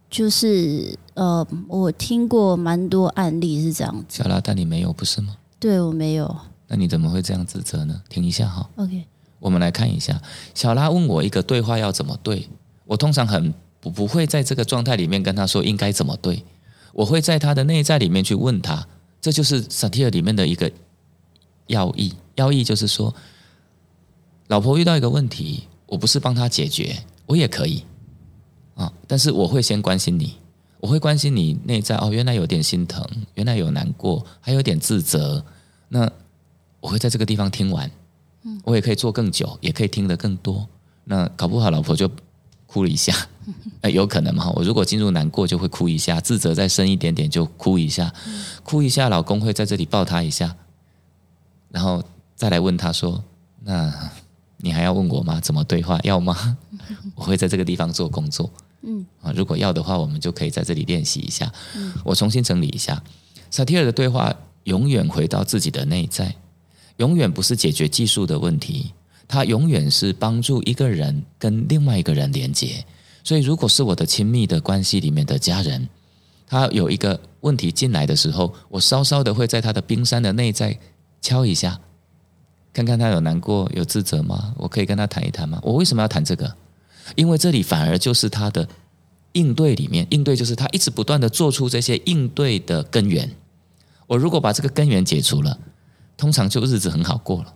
就是呃，我听过蛮多案例是这样子。
小拉，但你没有不是吗？
对我没有。
那你怎么会这样指责呢？停一下哈
，OK，
我们来看一下。小拉问我一个对话要怎么对，我通常很不不会在这个状态里面跟他说应该怎么对，我会在他的内在里面去问他，这就是萨提尔里面的一个要义。要义就是说，老婆遇到一个问题，我不是帮她解决，我也可以啊，但是我会先关心你，我会关心你内在哦，原来有点心疼，原来有难过，还有点自责，那我会在这个地方听完，我也可以做更久，也可以听得更多。那搞不好老婆就哭了一下，呃，有可能嘛？我如果进入难过就会哭一下，自责再深一点点就哭一下，哭一下，老公会在这里抱她一下，然后再来问他说：“那你还要问我吗？怎么对话？要吗？” 我会在这个地方做工作。
嗯
啊，如果要的话，我们就可以在这里练习一下。我重新整理一下，萨提尔的对话永远回到自己的内在，永远不是解决技术的问题，它永远是帮助一个人跟另外一个人连接。所以，如果是我的亲密的关系里面的家人，他有一个问题进来的时候，我稍稍的会在他的冰山的内在敲一下，看看他有难过、有自责吗？我可以跟他谈一谈吗？我为什么要谈这个？因为这里反而就是他的应对里面，应对就是他一直不断的做出这些应对的根源。我如果把这个根源解除了，通常就日子很好过了，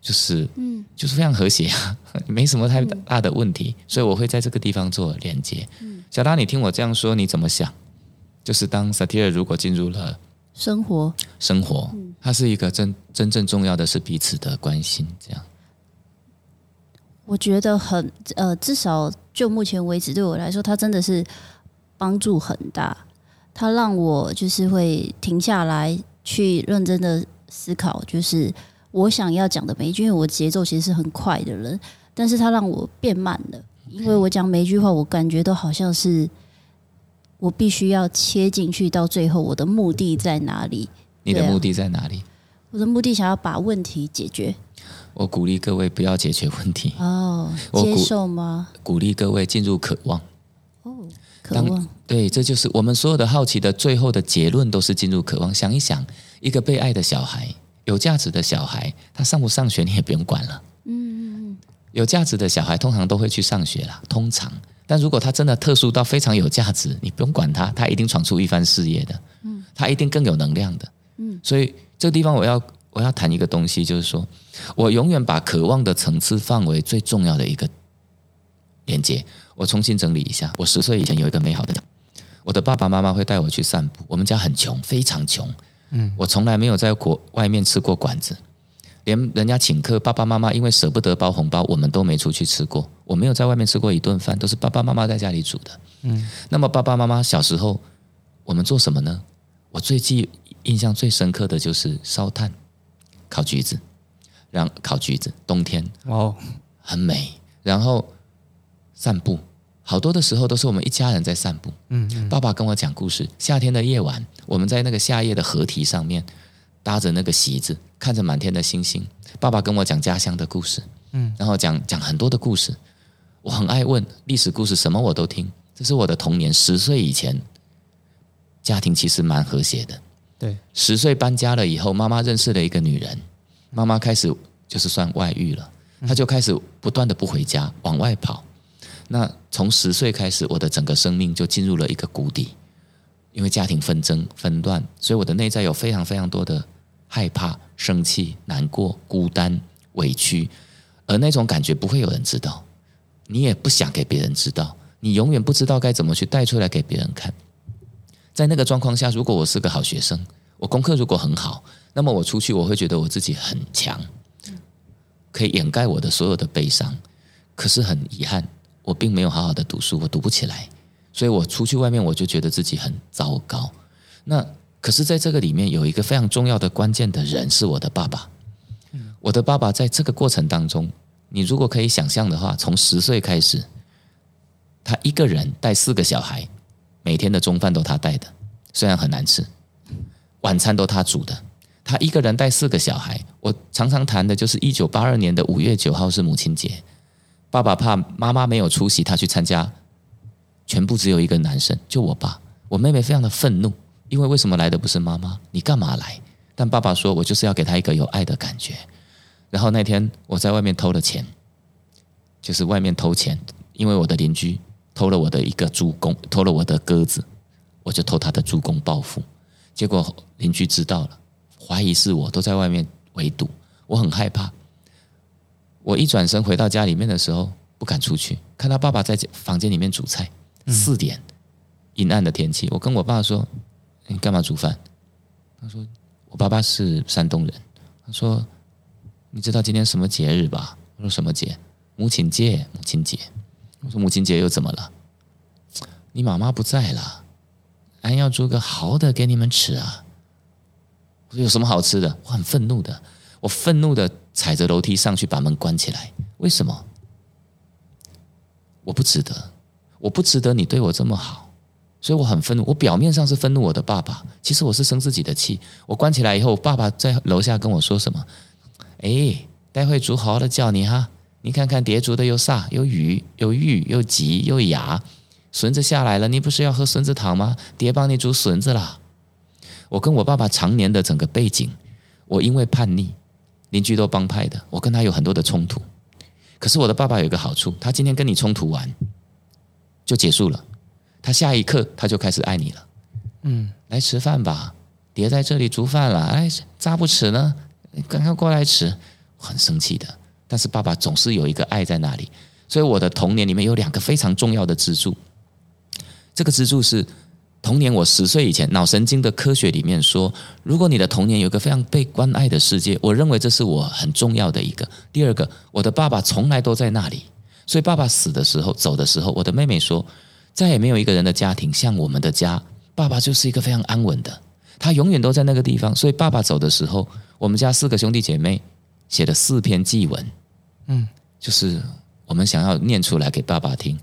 就是
嗯
就是非常和谐啊，没什么太大的问题，所以我会在这个地方做连接。小达，你听我这样说，你怎么想？就是当萨提尔如果进入了
生活
生活，它是一个真真正重要的是彼此的关心，这样。
我觉得很呃，至少就目前为止对我来说，它真的是帮助很大。它让我就是会停下来，去认真的思考，就是我想要讲的每一句，因为我节奏其实是很快的人，但是它让我变慢了，因为我讲每一句话，我感觉都好像是我必须要切进去，到最后我的目的在哪里？
你的目的在哪里？
我的目的想要把问题解决
我鼓励各位不要解决问题，
哦，接受吗？
鼓励各位进入渴望。
哦，渴望。
对，这就是我们所有的好奇的最后的结论，都是进入渴望。想一想，一个被爱的小孩，有价值的小孩，他上不上学你也不用管了。
嗯嗯嗯，
有价值的小孩通常都会去上学啦，通常。但如果他真的特殊到非常有价值，你不用管他，他一定闯出一番事业的。嗯，他一定更有能量的。嗯，所以这个地方我要我要谈一个东西，就是说我永远把渴望的层次范围最重要的一个连接。我重新整理一下，我十岁以前有一个美好的，我的爸爸妈妈会带我去散步。我们家很穷，非常穷。嗯，我从来没有在国外面吃过馆子。连人家请客，爸爸妈妈因为舍不得包红包，我们都没出去吃过。我没有在外面吃过一顿饭，都是爸爸妈妈在家里煮的。嗯，那么爸爸妈妈小时候，我们做什么呢？我最记印象最深刻的就是烧炭、烤橘子，让烤橘子，冬天
哦，
很美。然后散步，好多的时候都是我们一家人在散步。
嗯嗯，
爸爸跟我讲故事。夏天的夜晚，我们在那个夏夜的河堤上面搭着那个席子，看着满天的星星。爸爸跟我讲家乡的故事，嗯，然后讲讲很多的故事。我很爱问历史故事，什么我都听。这是我的童年，十岁以前，家庭其实蛮和谐的。
对，
十岁搬家了以后，妈妈认识了一个女人，妈妈开始就是算外遇了，她就开始不断的不回家，往外跑。那从十岁开始，我的整个生命就进入了一个谷底，因为家庭纷争纷乱，所以我的内在有非常非常多的害怕、生气、难过、孤单、委屈，而那种感觉不会有人知道，你也不想给别人知道，你永远不知道该怎么去带出来给别人看。在那个状况下，如果我是个好学生，我功课如果很好，那么我出去我会觉得我自己很强，可以掩盖我的所有的悲伤。可是很遗憾。我并没有好好的读书，我读不起来，所以我出去外面我就觉得自己很糟糕。那可是在这个里面有一个非常重要的关键的人是我的爸爸。我的爸爸在这个过程当中，你如果可以想象的话，从十岁开始，他一个人带四个小孩，每天的中饭都他带的，虽然很难吃，晚餐都他煮的。他一个人带四个小孩，我常常谈的就是一九八二年的五月九号是母亲节。爸爸怕妈妈没有出席，他去参加，全部只有一个男生，就我爸。我妹妹非常的愤怒，因为为什么来的不是妈妈？你干嘛来？但爸爸说我就是要给他一个有爱的感觉。然后那天我在外面偷了钱，就是外面偷钱，因为我的邻居偷了我的一个猪公，偷了我的鸽子，我就偷他的猪公报复。结果邻居知道了，怀疑是我，都在外面围堵，我很害怕。我一转身回到家里面的时候，不敢出去，看到爸爸在房间里面煮菜。四点，阴暗的天气，我跟我爸说：“你干嘛煮饭？”他说：“我爸爸是山东人。”他说：“你知道今天什么节日吧？”我说：“什么节？母亲节，母亲节。”我说：“母亲节又怎么了？”你妈妈不在了，俺要煮个好的给你们吃啊！我说：“有什么好吃的？”我很愤怒的。我愤怒的踩着楼梯上去，把门关起来。为什么？我不值得，我不值得你对我这么好，所以我很愤怒。我表面上是愤怒我的爸爸，其实我是生自己的气。我关起来以后，爸爸在楼下跟我说什么？哎，待会煮好了叫你哈。你看看碟煮的有啥？有鱼，有玉，有鸡，有鸭。孙子下来了，你不是要喝孙子汤吗？爹帮你煮孙子啦。我跟我爸爸常年的整个背景，我因为叛逆。邻居都帮派的，我跟他有很多的冲突。可是我的爸爸有一个好处，他今天跟你冲突完就结束了，他下一刻他就开始爱你了。嗯，来吃饭吧，爹在这里煮饭了。哎，咋不吃呢？赶快过来吃，很生气的。但是爸爸总是有一个爱在那里，所以我的童年里面有两个非常重要的支柱。这个支柱是。童年，我十岁以前，脑神经的科学里面说，如果你的童年有一个非常被关爱的世界，我认为这是我很重要的一个。第二个，我的爸爸从来都在那里，所以爸爸死的时候、走的时候，我的妹妹说，再也没有一个人的家庭像我们的家，爸爸就是一个非常安稳的，他永远都在那个地方。所以爸爸走的时候，我们家四个兄弟姐妹写了四篇祭文，嗯，就是我们想要念出来给爸爸听。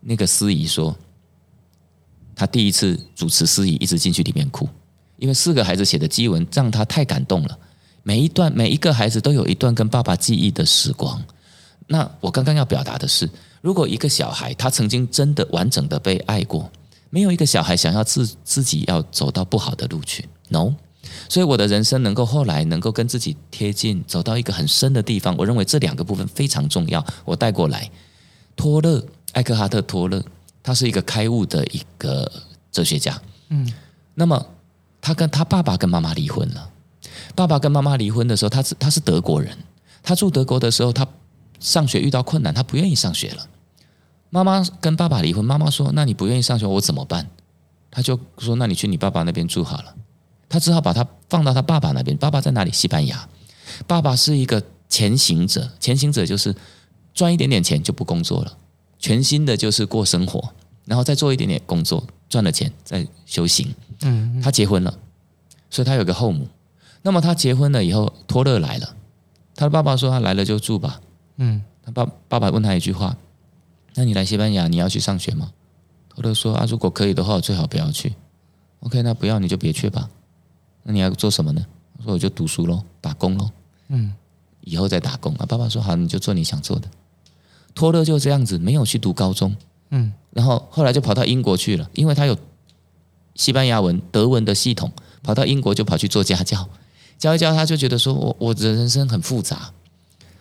那个司仪说。他第一次主持司仪，一直进去里面哭，因为四个孩子写的祭文让他太感动了。每一段，每一个孩子都有一段跟爸爸记忆的时光。那我刚刚要表达的是，如果一个小孩他曾经真的完整的被爱过，没有一个小孩想要自自己要走到不好的路去。No，所以我的人生能够后来能够跟自己贴近，走到一个很深的地方，我认为这两个部分非常重要。我带过来，托勒，艾克哈特·托勒。他是一个开悟的一个哲学家，嗯，那么他跟他爸爸跟妈妈离婚了。爸爸跟妈妈离婚的时候，他是他是德国人，他住德国的时候，他上学遇到困难，他不愿意上学了。妈妈跟爸爸离婚，妈妈说：“那你不愿意上学，我怎么办？”他就说：“那你去你爸爸那边住好了。”他只好把他放到他爸爸那边。爸爸在哪里？西班牙。爸爸是一个前行者，前行者就是赚一点点钱就不工作了。全新的就是过生活，然后再做一点点工作，赚了钱再修行。嗯，他结婚了，所以他有个后母。那么他结婚了以后，托勒来了，他的爸爸说他来了就住吧。嗯，他爸爸爸问他一句话：“那你来西班牙你要去上学吗？”托勒说：“啊，如果可以的话，最好不要去。”OK，那不要你就别去吧。那你要做什么呢？我说我就读书喽，打工喽。嗯，以后再打工啊。爸爸说好，你就做你想做的。托勒就这样子没有去读高中，嗯，然后后来就跑到英国去了，因为他有西班牙文、德文的系统，跑到英国就跑去做家教，教一教他就觉得说我我的人生很复杂，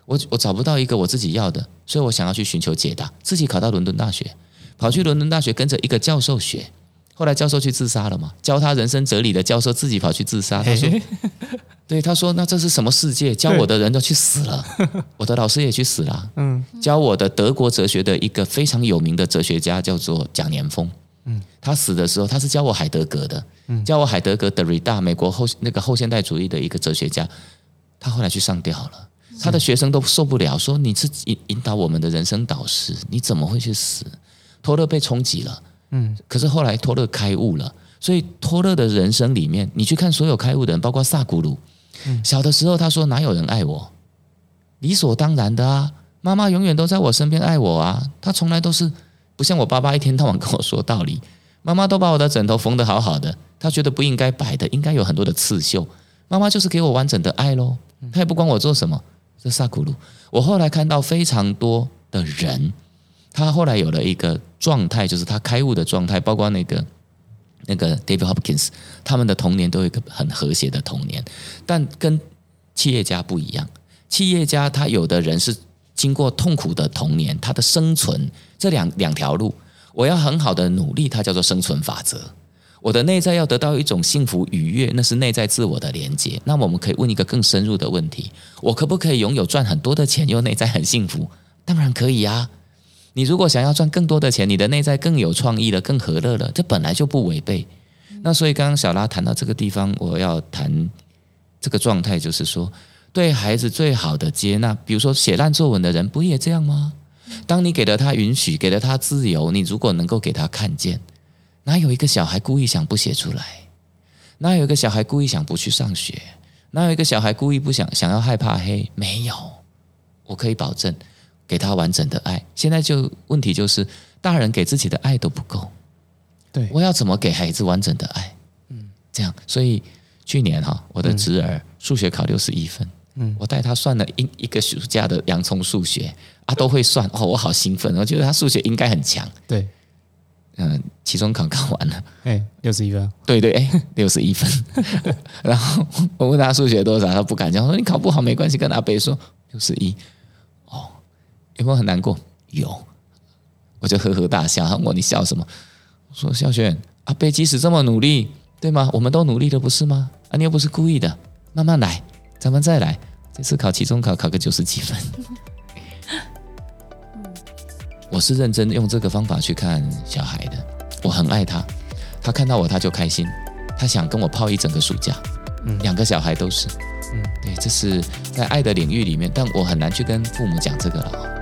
我我找不到一个我自己要的，所以我想要去寻求解答，自己考到伦敦大学，跑去伦敦大学跟着一个教授学。后来教授去自杀了嘛？教他人生哲理的教授自己跑去自杀。他说：“ 对，他说那这是什么世界？教我的人都去死了，我的老师也去死了。嗯，教我的德国哲学的一个非常有名的哲学家叫做蒋年峰。嗯，他死的时候他是教我海德格的，嗯教我海德格的瑞大，美国后那个后现代主义的一个哲学家。他后来去上吊了，他的学生都受不了，说你是引引导我们的人生导师，你怎么会去死？托勒被冲击了。”嗯，可是后来托勒开悟了，所以托勒的人生里面，你去看所有开悟的人，包括萨古鲁，小的时候他说哪有人爱我，理所当然的啊，妈妈永远都在我身边爱我啊，他从来都是不像我爸爸一天到晚跟我说道理，妈妈都把我的枕头缝得好好的，他觉得不应该摆的，应该有很多的刺绣，妈妈就是给我完整的爱喽，他也不管我做什么，这萨古鲁，我后来看到非常多的人。他后来有了一个状态，就是他开悟的状态，包括那个那个 David Hopkins，他们的童年都有一个很和谐的童年，但跟企业家不一样。企业家他有的人是经过痛苦的童年，他的生存这两两条路，我要很好的努力，它叫做生存法则。我的内在要得到一种幸福愉悦，那是内在自我的连接。那我们可以问一个更深入的问题：我可不可以拥有赚很多的钱，又内在很幸福？当然可以啊。你如果想要赚更多的钱，你的内在更有创意了，更和乐了，这本来就不违背。那所以刚刚小拉谈到这个地方，我要谈这个状态，就是说对孩子最好的接纳。比如说写烂作文的人，不也这样吗？当你给了他允许，给了他自由，你如果能够给他看见，哪有一个小孩故意想不写出来？哪有一个小孩故意想不去上学？哪有一个小孩故意不想想要害怕黑？没有，我可以保证。给他完整的爱，现在就问题就是，大人给自己的爱都不够，
对，
我要怎么给孩子完整的爱？嗯，这样，所以去年哈，我的侄儿数学考六十一分，嗯，我带他算了一一个暑假的洋葱数学，啊，都会算，哦，我好兴奋，我觉得他数学应该很强，
对，
嗯，期中考考完了，
哎，六十一分，
对对，哎，六十一分，然后我问他数学多少，他不敢讲，说你考不好没关系，跟阿北说六十一。有没有很难过？有，我就呵呵大笑。他问我你笑什么？我说孝轩，阿贝即使这么努力，对吗？我们都努力了，不是吗？啊，你又不是故意的，慢慢来，咱们再来。这次考期中考考个九十几分。我是认真用这个方法去看小孩的，我很爱他，他看到我他就开心，他想跟我泡一整个暑假。嗯，两个小孩都是。嗯，对，这是在爱的领域里面，但我很难去跟父母讲这个了。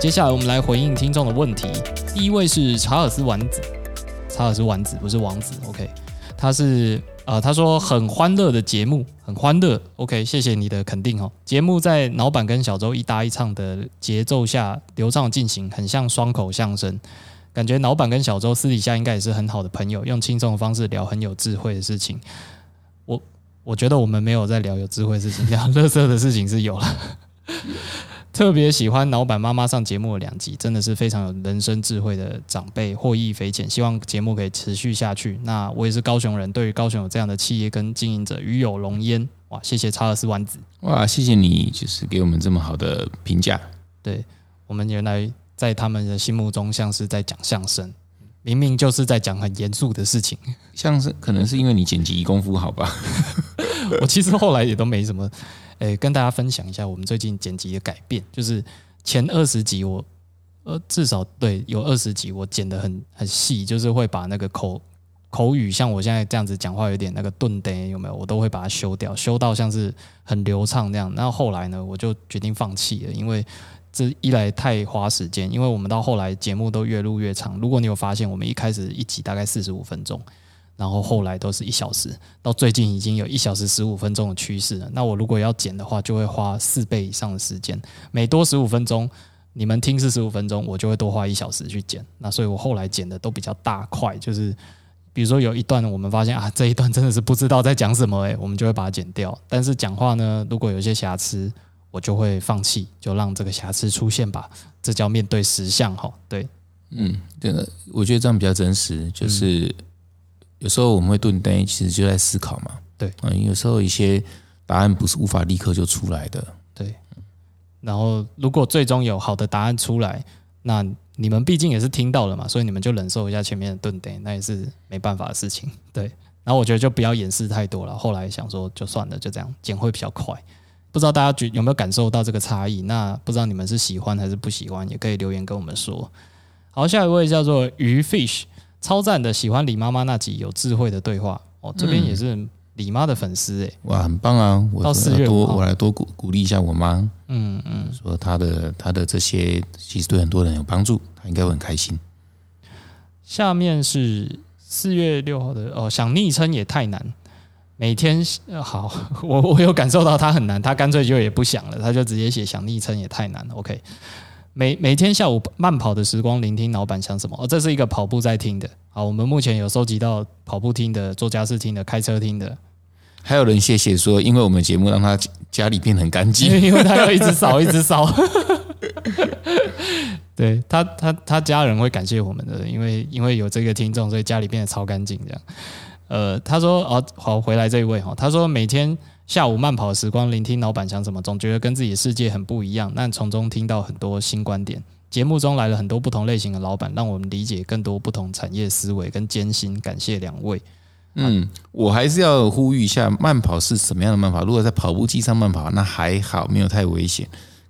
接下来我们来回应听众的问题。第一位是查尔斯丸子，查尔斯丸子不是王子，OK？他是呃，他说很欢乐的节目，很欢乐，OK？谢谢你的肯定哦。节目在老板跟小周一搭一唱的节奏下流畅进行，很像双口相声。感觉老板跟小周私底下应该也是很好的朋友，用轻松的方式聊很有智慧的事情。我我觉得我们没有在聊有智慧的事情，聊乐色的事情是有了。特别喜欢老板妈妈上节目的两集，真的是非常有人生智慧的长辈，获益匪浅。希望节目可以持续下去。那我也是高雄人，对于高雄有这样的企业跟经营者，与有荣焉。哇，谢谢查尔斯丸子。
哇，谢谢你，就是给我们这么好的评价。
对我们原来在他们的心目中像是在讲相声，明明就是在讲很严肃的事情。
像是可能是因为你剪辑功夫好吧？
我其实后来也都没什么。诶，跟大家分享一下我们最近剪辑的改变，就是前二十集我呃至少对有二十集我剪的很很细，就是会把那个口口语像我现在这样子讲话有点那个顿的有没有，我都会把它修掉，修到像是很流畅那样。然后后来呢，我就决定放弃了，因为这一来太花时间，因为我们到后来节目都越录越长。如果你有发现，我们一开始一集大概四十五分钟。然后后来都是一小时，到最近已经有一小时十五分钟的趋势了。那我如果要剪的话，就会花四倍以上的时间，每多十五分钟，你们听是十五分钟，我就会多花一小时去剪。那所以我后来剪的都比较大块，就是比比如说有一段我们发现啊，这一段真的是不知道在讲什么，诶，我们就会把它剪掉。但是讲话呢，如果有些瑕疵，我就会放弃，就让这个瑕疵出现吧。这叫面对实相哈。对，
嗯，这个我觉得这样比较真实。就是有时候我们会顿呆，其实就在思考嘛。
对，
嗯，有时候一些答案不是无法立刻就出来的。
对，然后如果最终有好的答案出来，那你们毕竟也是听到了嘛，所以你们就忍受一下前面的顿呆，那也是没办法的事情。对，然后我觉得就不要掩饰太多了。后来想说，就算了，就这样剪会比较快。不知道大家觉有没有感受到这个差异？那不知道你们是喜欢还是不喜欢，也可以留言跟我们说。好，下一位叫做鱼 fish，超赞的，喜欢李妈妈那集有智慧的对话哦。这边也是李妈的粉丝诶，
哇，很棒啊！我
到四月
多，我来多鼓鼓励一下我妈。嗯嗯，说她的她的这些其实对很多人有帮助，她应该会很开心。
下面是四月六号的哦，想昵称也太难。每天好，我我有感受到他很难，他干脆就也不想了，他就直接写想昵称也太难了。OK，每每天下午慢跑的时光，聆听老板想什么？哦，这是一个跑步在听的。好，我们目前有收集到跑步听的、做家事听的、开车听的，
还有人谢谢说，因为我们节目让他家里变得很干净，
因为他要一直扫，一直扫。对他，他他家人会感谢我们的，因为因为有这个听众，所以家里变得超干净这样。呃，他说哦，好，回来这一位哈，他说每天下午慢跑时光，聆听老板讲什么，总觉得跟自己的世界很不一样，但从中听到很多新观点。节目中来了很多不同类型的老板，让我们理解更多不同产业思维跟艰辛。感谢两位。
嗯，我还是要呼吁一下，慢跑是什么样的慢跑？如果在跑步机上慢跑，那还好，没有太危险。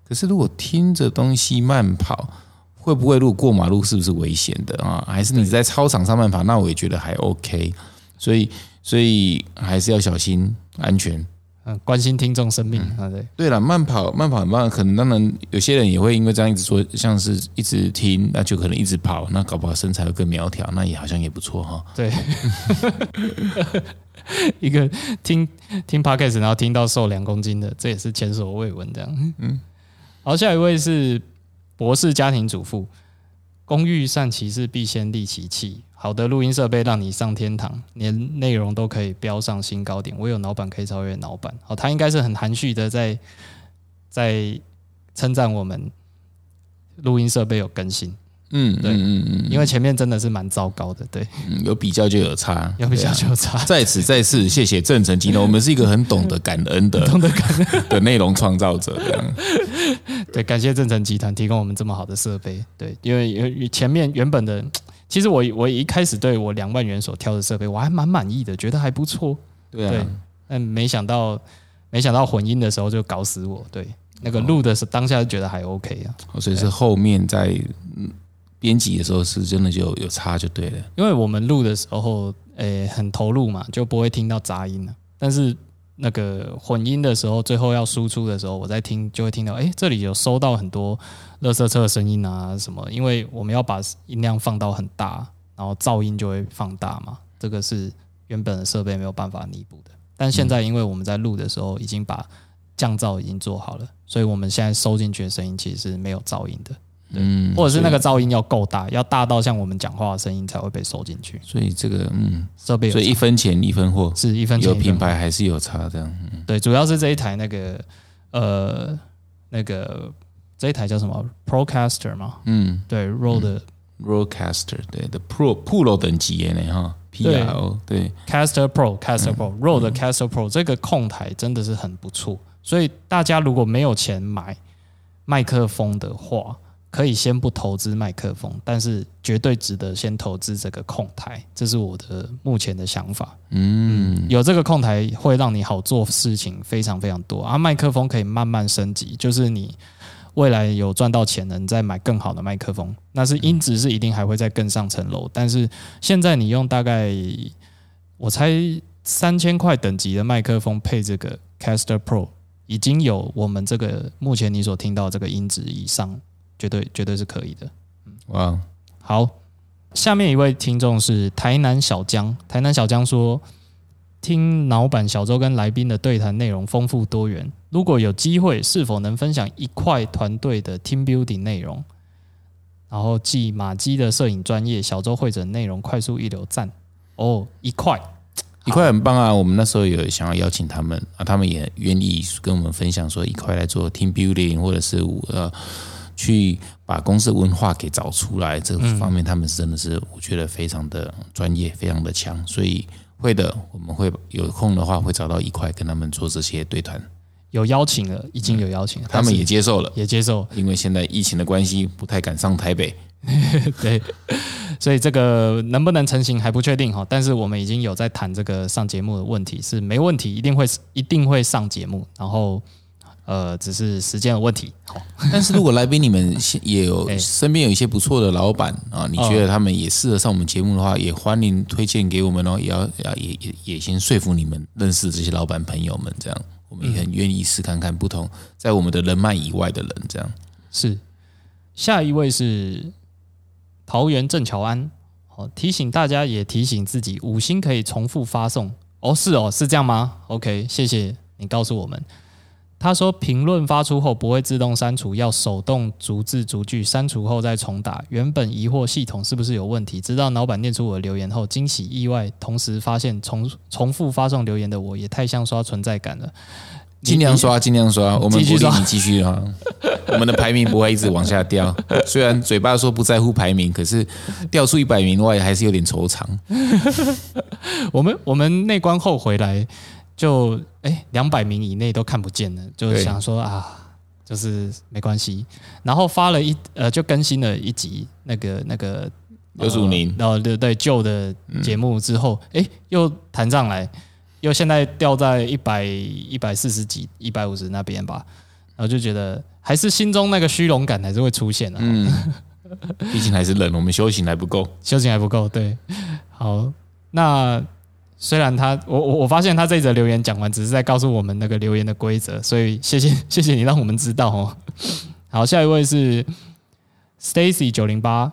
可是如果听着东西慢跑，会不会如果过马路是不是危险的啊？还是你在操场上慢跑，那我也觉得还 OK。所以，所以还是要小心安全。
嗯，关心听众生命啊，对。
对了，慢跑，慢跑很棒。可能当然有些人也会因为这样一直说，像是一直听，那就可能一直跑，那搞不好身材会更苗条，那也好像也不错哈。
对，一个听听 podcast，然后听到瘦两公斤的，这也是前所未闻这样。嗯。好，下一位是博士家庭主妇，工欲善其事，必先利其器。好的录音设备让你上天堂，连内容都可以飙上新高点。我有老板可以超越老板。好，他应该是很含蓄的在在称赞我们录音设备有更新。嗯，对，嗯嗯，因为前面真的是蛮糟糕的。对，
有比较就有差，
有比较就有差。
在此再次谢谢正成集团，我们是一个很懂得感恩的、
懂得感恩
的内容创造者。这样，
对，感谢正成集团提供我们这么好的设备。对，因为因为前面原本的。其实我我一开始对我两万元所挑的设备我还蛮满意的，觉得还不错。
对啊，
但没想到没想到混音的时候就搞死我。对，那个录的是当下就觉得还 OK 啊。
所以是后面在编辑的时候是真的就有差就对了。
因为我们录的时候诶很投入嘛，就不会听到杂音了。但是那个混音的时候，最后要输出的时候，我在听就会听到，哎，这里有收到很多。乐色车的声音啊，什么？因为我们要把音量放到很大，然后噪音就会放大嘛。这个是原本的设备没有办法弥补的。但现在因为我们在录的时候已经把降噪已经做好了，所以我们现在收进去的声音其实是没有噪音的。嗯，或者是那个噪音要够大，要大到像我们讲话的声音才会被收进去。
所以这个嗯，
设备
所以一分钱一分货，
是一分钱有
品牌还是有差的。
对，主要是这一台那个呃那个。这一台叫什么？Procaster 吗？嗯，对，Rode
Rodecaster，对的，Pro Pro 等级的呢哈，Pro 对
，Caster Pro，Caster Pro，Rode Caster Pro 这个控台真的是很不错，所以大家如果没有钱买麦克风的话，可以先不投资麦克风，但是绝对值得先投资这个控台，这是我的目前的想法。嗯，有这个控台会让你好做事情非常非常多，而麦克风可以慢慢升级，就是你。未来有赚到钱了，你再买更好的麦克风，那是音质是一定还会再更上层楼。但是现在你用大概我猜三千块等级的麦克风配这个 Caster Pro，已经有我们这个目前你所听到这个音质以上，绝对绝对是可以的。哇，好，下面一位听众是台南小江，台南小江说。听老板小周跟来宾的对谈内容丰富多元，如果有机会，是否能分享一块团队的 team building 内容？然后继马基的摄影专业，小周会诊内容快速一流赞哦，一块
一块很棒啊！我们那时候有想要邀请他们啊，他们也愿意跟我们分享说一块来做 team building，或者是呃去把公司文化给找出来。这方面他们是真的是我觉得非常的专业，非常的强。所以会的，我们会有空的话会找到一块跟他们做这些对谈。
有邀请了，已经有邀请了，
他们也接受了，
也接受，
因为现在疫情的关系，不太敢上台北。
对，所以这个能不能成型还不确定哈。但是我们已经有在谈这个上节目的问题，是没问题，一定会一定会上节目。然后呃，只是时间的问题。好，
但是如果来宾你们也有 身边有一些不错的老板啊，你觉得他们也适合上我们节目的话，也欢迎推荐给我们哦。也要要也也也先说服你们认识这些老板朋友们，这样。我们也很愿意试看看不同，在我们的人脉以外的人，这样
是。下一位是桃园郑乔安，好提醒大家，也提醒自己，五星可以重复发送。哦，是哦，是这样吗？OK，谢谢你告诉我们。他说评论发出后不会自动删除，要手动逐字逐句删除后再重打。原本疑惑系统是不是有问题，直到老板念出我的留言后，惊喜意外，同时发现重重复发送留言的我也太像刷存在感了。
尽量刷，尽量刷，我们 鼓励你继续啊。我们的排名不会一直往下掉，虽然嘴巴说不在乎排名，可是掉出一百名外还是有点惆怅。
我们我们内关后回来。就哎，两百名以内都看不见了，就想说啊，就是没关系。然后发了一呃，就更新了一集那个那个
刘祖宁，
然后对对旧的节目之后，哎，又弹上来，又现在掉在一百一百四十几、一百五十那边吧。然后就觉得还是心中那个虚荣感还是会出现的。嗯，
毕竟还是冷，我们修行还不够，
修行还不够。对，好，那。虽然他，我我我发现他这一则留言讲完，只是在告诉我们那个留言的规则，所以谢谢 谢谢你让我们知道哦。好，下一位是 Stacy 九零八，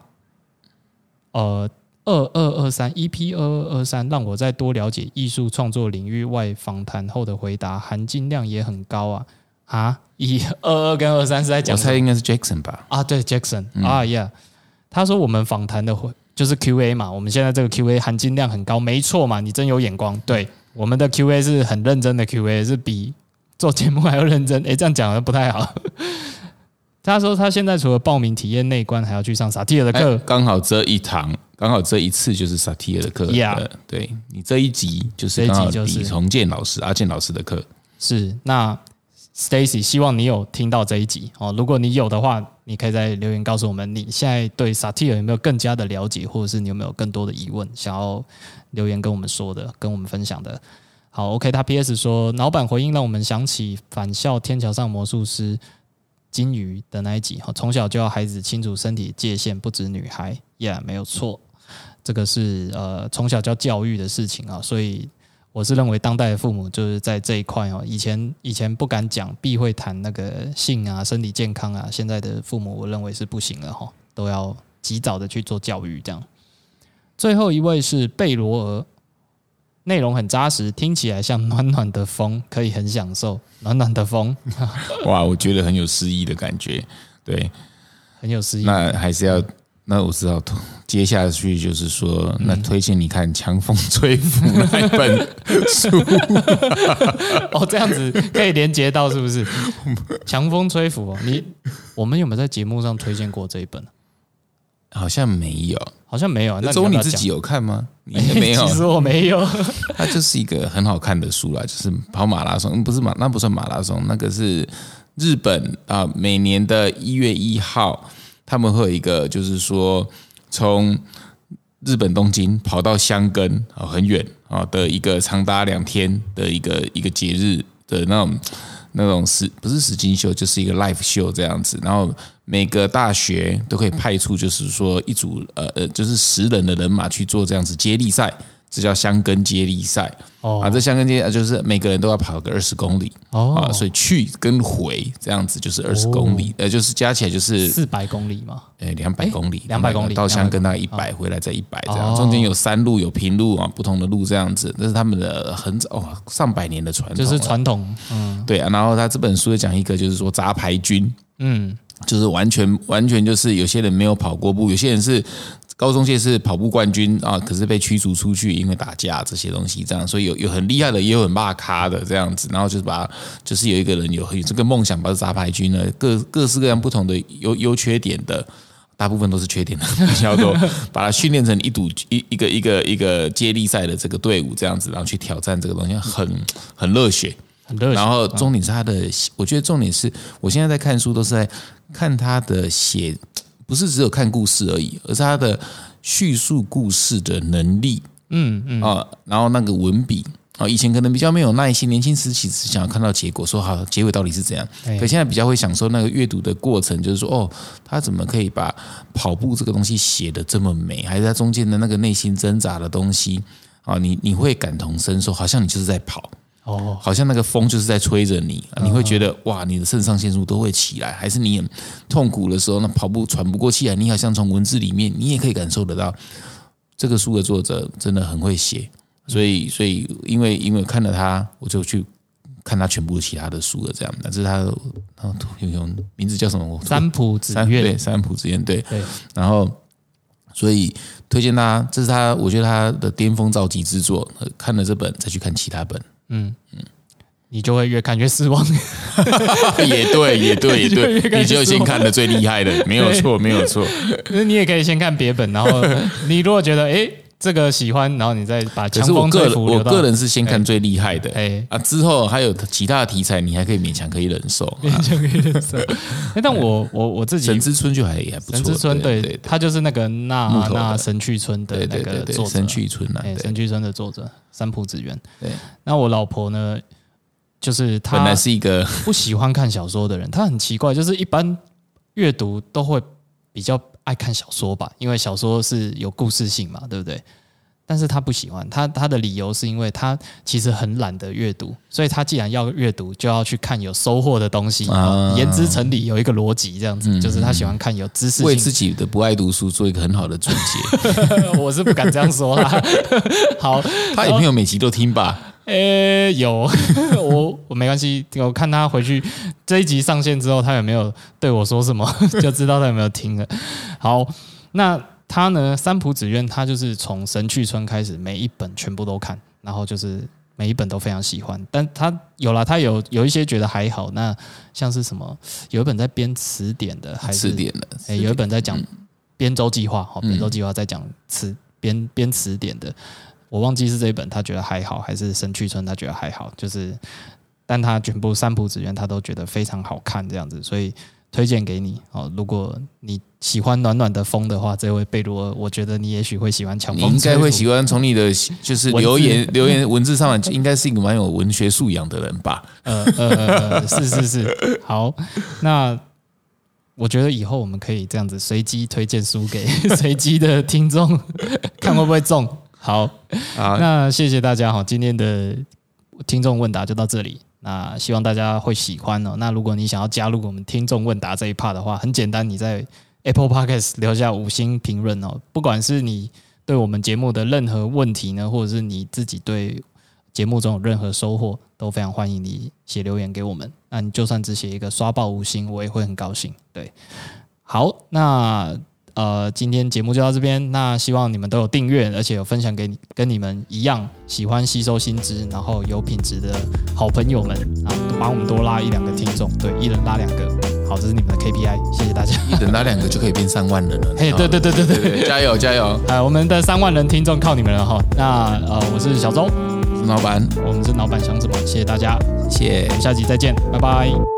呃，二二二三 EP 二二二三，让我再多了解艺术创作领域外访谈后的回答含金量也很高啊啊！一二二跟二三是在讲，
我猜应该是 Jackson 吧？
啊，对，Jackson 啊，Yeah，他说我们访谈的回。就是 Q&A 嘛，我们现在这个 Q&A 含金量很高，没错嘛，你真有眼光。对，我们的 Q&A 是很认真的 Q&A，是比做节目还要认真。诶，这样讲的不太好。他说他现在除了报名体验内观，还要去上萨提尔的课。
刚好这一堂，刚好这一次就是萨提尔的课。
Yeah，
对你这一集就是刚好李重建老师阿健老师的课。
是那。Stacy，希望你有听到这一集哦。如果你有的话，你可以在留言告诉我们，你现在对萨提尔有没有更加的了解，或者是你有没有更多的疑问想要留言跟我们说的，跟我们分享的。好，OK，他 PS 说，老板回应让我们想起《返校天桥上魔术师》金鱼的那一集。哈，从小就要孩子清楚身体界限，不止女孩，Yeah，没有错，这个是呃从小教教育的事情啊，所以。我是认为当代的父母就是在这一块哦，以前以前不敢讲，避讳谈那个性啊、身体健康啊，现在的父母我认为是不行了哈，都要及早的去做教育。这样，最后一位是贝罗尔，内容很扎实，听起来像暖暖的风，可以很享受暖暖的风。
哇，我觉得很有诗意的感觉，对，
很有诗意。
那还是要。那我知道，接下去就是说，那推荐你看《强风吹拂》那一本书。
哦，这样子可以连接到是不是？《强风吹拂》哦，你我们有没有在节目上推荐过这一本？
好像没有，
好像没有。
那周你自己有看吗？你 没有？
其实我没有。
它就是一个很好看的书啦，就是跑马拉松，不是马，那不算马拉松，那个是日本啊，每年的一月一号。他们会有一个，就是说从日本东京跑到箱根啊，很远啊的一个长达两天的一个一个节日的那种那种实不是实金秀，就是一个 live 秀这样子。然后每个大学都可以派出，就是说一组呃呃，就是十人的人马去做这样子接力赛。这叫香根接力赛。哦。啊，这香根接就是每个人都要跑个二十公里。哦。啊，所以去跟回这样子就是二十公里，呃，就是加起来就是
四百公里嘛，
哎，两百公里，
两百公里
到香根大概一百，回来再一百这样，中间有山路有平路啊，不同的路这样子，这是他们的很早哦上百年的传统，
就是传统，嗯，
对啊，然后他这本书讲一个就是说杂牌军，嗯，就是完全完全就是有些人没有跑过步，有些人是。高中界是跑步冠军啊，可是被驱逐出去，因为打架这些东西，这样，所以有有很厉害的，也有很骂咖的这样子，然后就是把，就是有一个人有有这个梦想，把杂牌军呢，各各式各样不同的优优缺点的，大部分都是缺点的 比较多，把它训练成一堵一一个一个一个接力赛的这个队伍这样子，然后去挑战这个东西，很很热血，
很热血。
然后重点是他的，我觉得重点是我现在在看书都是在看他的写。不是只有看故事而已，而是他的叙述故事的能力，嗯嗯。啊，然后那个文笔啊，以前可能比较没有耐心，年轻时期只想要看到结果，说好结尾到底是怎样，可现在比较会享受那个阅读的过程，就是说哦，他怎么可以把跑步这个东西写的这么美，还是他中间的那个内心挣扎的东西啊，你你会感同身受，好像你就是在跑。哦，好像那个风就是在吹着你，你会觉得哇，你的肾上腺素都会起来，还是你很痛苦的时候，那跑步喘不过气来，你好像从文字里面，你也可以感受得到。这个书的作者真的很会写，所以，所以因为因为看了他，我就去看他全部其他的书了，这样。这是他，他用用名字叫什么？
三浦子苑，
对，三浦子苑，对。然后，所以推荐他，这是他，我觉得他的巅峰造极之作。看了这本，再去看其他本。嗯
嗯，你就会越看越失望。
也对，也对，也对，你就先看的最厉害的，没有错，没有错。
那你也可以先看别本，然后你如果觉得哎。这个喜欢，然后你再把强风吹拂。
我个人是先看最厉害的，哎啊，之后还有其他的题材，你还可以勉强可以忍受，
勉强可以忍受。哎，但我我我自己
神之村就还也还不错。
神之村对，他就是那个那那神去村的那个作者，
神去村啊，
神去村的作者三浦子源。对，那我老婆呢，就是她
本来是一个
不喜欢看小说的人，她很奇怪，就是一般阅读都会比较。爱看小说吧，因为小说是有故事性嘛，对不对？但是他不喜欢他，他的理由是因为他其实很懒得阅读，所以他既然要阅读，就要去看有收获的东西。言之成理，有一个逻辑，这样子就是他喜欢看有知识。
为自己的不爱读书做一个很好的总结，
我是不敢这样说啦。好，
他也没有每集都听吧？
诶，有 我我没关系，我看他回去这一集上线之后，他有没有对我说什么，就知道他有没有听了。好，那他呢？三浦子苑，他就是从神去村开始，每一本全部都看，然后就是每一本都非常喜欢。但他有了，他有有一些觉得还好。那像是什么？有一本在编词典的，还是
词典的？
诶，有一本在讲编周计划，好，编周计划在讲词编编词典的。我忘记是这一本，他觉得还好，还是神去村他觉得还好，就是，但他全部三浦子苑他都觉得非常好看这样子，所以推荐给你哦。如果你喜欢暖暖的风的话，这位贝罗，我觉得你也许会喜欢强风。
你应该会喜欢，从你的 就是留言留言文字上，应该是一个蛮有文学素养的人吧？呃
呃，是是是，好，那我觉得以后我们可以这样子随机推荐书给 随机的听众，看会不会中。好，好，那谢谢大家哈，今天的听众问答就到这里。那希望大家会喜欢哦。那如果你想要加入我们听众问答这一 part 的话，很简单，你在 Apple Podcast 留下五星评论哦。不管是你对我们节目的任何问题呢，或者是你自己对节目中有任何收获，都非常欢迎你写留言给我们。那你就算只写一个刷爆五星，我也会很高兴。对，好，那。呃，今天节目就到这边。那希望你们都有订阅，而且有分享给你跟你们一样喜欢吸收新知，然后有品质的好朋友们啊，帮我们多拉一两个听众。对，一人拉两个。好，这是你们的 KPI，谢谢大家。
一人拉两个就可以变三万人了。
嘿，对对对对对，
加油加油！
哎，我们的三万人听众靠你们了哈。那呃，我是小周，
是老板，
我们是老板想什么？谢谢大家，
谢谢，
下集再见，拜拜。